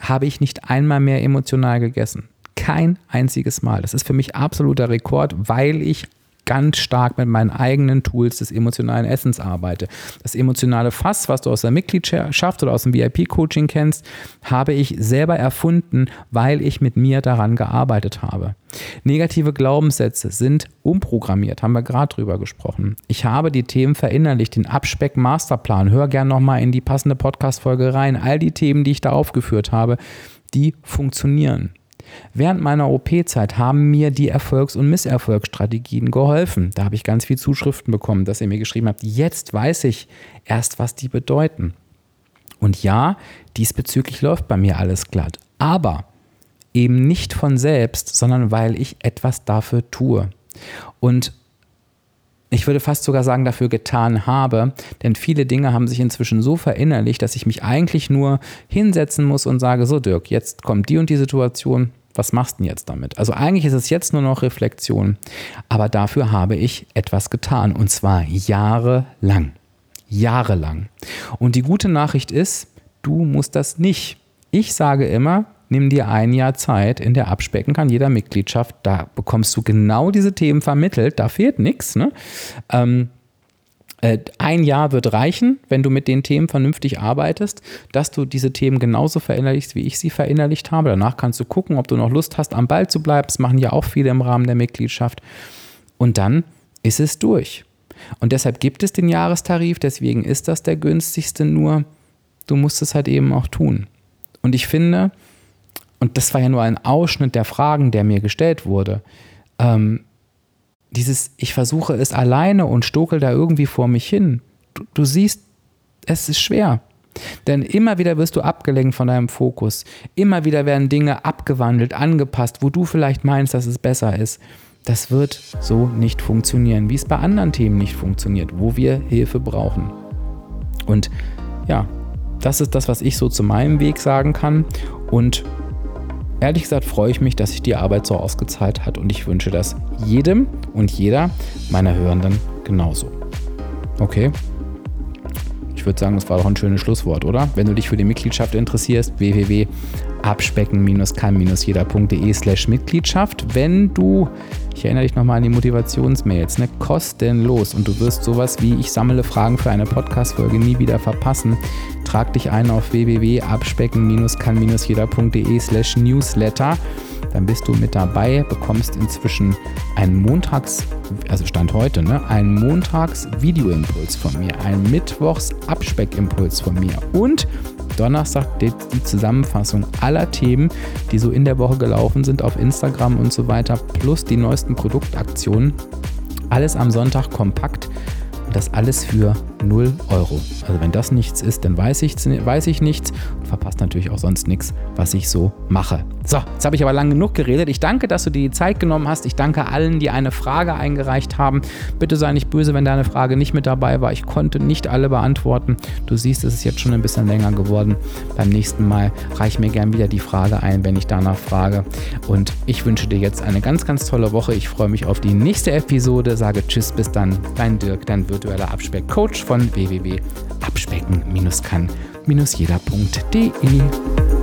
habe ich nicht einmal mehr emotional gegessen. Kein einziges Mal. Das ist für mich absoluter Rekord, weil ich ganz stark mit meinen eigenen Tools des emotionalen Essens arbeite. Das emotionale Fass, was du aus der Mitgliedschaft oder aus dem VIP-Coaching kennst, habe ich selber erfunden, weil ich mit mir daran gearbeitet habe. Negative Glaubenssätze sind umprogrammiert, haben wir gerade drüber gesprochen. Ich habe die Themen verinnerlicht, den Abspeck-Masterplan. Hör gern nochmal in die passende Podcast-Folge rein. All die Themen, die ich da aufgeführt habe, die funktionieren. Während meiner OP-Zeit haben mir die Erfolgs- und Misserfolgsstrategien geholfen. Da habe ich ganz viele Zuschriften bekommen, dass ihr mir geschrieben habt, jetzt weiß ich erst, was die bedeuten. Und ja, diesbezüglich läuft bei mir alles glatt. Aber eben nicht von selbst, sondern weil ich etwas dafür tue. Und ich würde fast sogar sagen, dafür getan habe, denn viele Dinge haben sich inzwischen so verinnerlicht, dass ich mich eigentlich nur hinsetzen muss und sage, so Dirk, jetzt kommt die und die Situation, was machst du denn jetzt damit? Also eigentlich ist es jetzt nur noch Reflexion, aber dafür habe ich etwas getan und zwar jahrelang. Jahrelang. Und die gute Nachricht ist, du musst das nicht. Ich sage immer, nimm dir ein Jahr Zeit in der Abspecken kann jeder Mitgliedschaft. Da bekommst du genau diese Themen vermittelt. Da fehlt nichts. Ne? Ähm, äh, ein Jahr wird reichen, wenn du mit den Themen vernünftig arbeitest, dass du diese Themen genauso verinnerlichst, wie ich sie verinnerlicht habe. Danach kannst du gucken, ob du noch Lust hast, am Ball zu bleiben. Das machen ja auch viele im Rahmen der Mitgliedschaft. Und dann ist es durch. Und deshalb gibt es den Jahrestarif, deswegen ist das der günstigste, nur du musst es halt eben auch tun. Und ich finde, und das war ja nur ein Ausschnitt der Fragen, der mir gestellt wurde, ähm, dieses, ich versuche es alleine und stokel da irgendwie vor mich hin. Du, du siehst, es ist schwer. Denn immer wieder wirst du abgelenkt von deinem Fokus. Immer wieder werden Dinge abgewandelt, angepasst, wo du vielleicht meinst, dass es besser ist. Das wird so nicht funktionieren, wie es bei anderen Themen nicht funktioniert, wo wir Hilfe brauchen. Und ja, das ist das, was ich so zu meinem Weg sagen kann. Und ehrlich gesagt freue ich mich, dass sich die Arbeit so ausgezahlt hat und ich wünsche das jedem und jeder meiner Hörenden genauso. Okay, ich würde sagen, das war doch ein schönes Schlusswort, oder? Wenn du dich für die Mitgliedschaft interessierst, www.abspecken-kann-jeder.de slash Mitgliedschaft. Wenn du, ich erinnere dich nochmal an die Motivationsmails, ne, kostenlos und du wirst sowas wie ich sammle Fragen für eine Podcast-Folge nie wieder verpassen, trag dich ein auf www.abspecken-kann-jeder.de slash Newsletter dann bist du mit dabei, bekommst inzwischen einen Montags, also Stand heute, ne, einen Montags-Videoimpuls von mir, einen Mittwochs-Abspeckimpuls von mir und Donnerstag die, Zusammenfassung aller Themen, die so in der Woche gelaufen sind auf Instagram und so weiter, plus die neuesten Produktaktionen. Alles am Sonntag kompakt und das alles für 0 Euro. Also wenn das nichts ist, dann weiß ich, weiß ich nichts und verpasst natürlich auch sonst nichts, was ich so mache. So, jetzt habe ich aber lang genug geredet. Ich danke, dass du dir die Zeit genommen hast. Ich danke allen, die eine Frage eingereicht haben. Bitte sei nicht böse, wenn deine Frage nicht mit dabei war. Ich konnte nicht alle beantworten. Du siehst, es ist jetzt schon ein bisschen länger geworden. Beim nächsten Mal reich mir gern wieder die Frage ein, wenn ich danach frage. Und ich wünsche dir jetzt eine ganz, ganz tolle Woche. Ich freue mich auf die nächste Episode. Sage Tschüss, bis dann. Dein Dirk, dein virtueller Abspeck-Coach von www.abspecken-kann-jeder.de.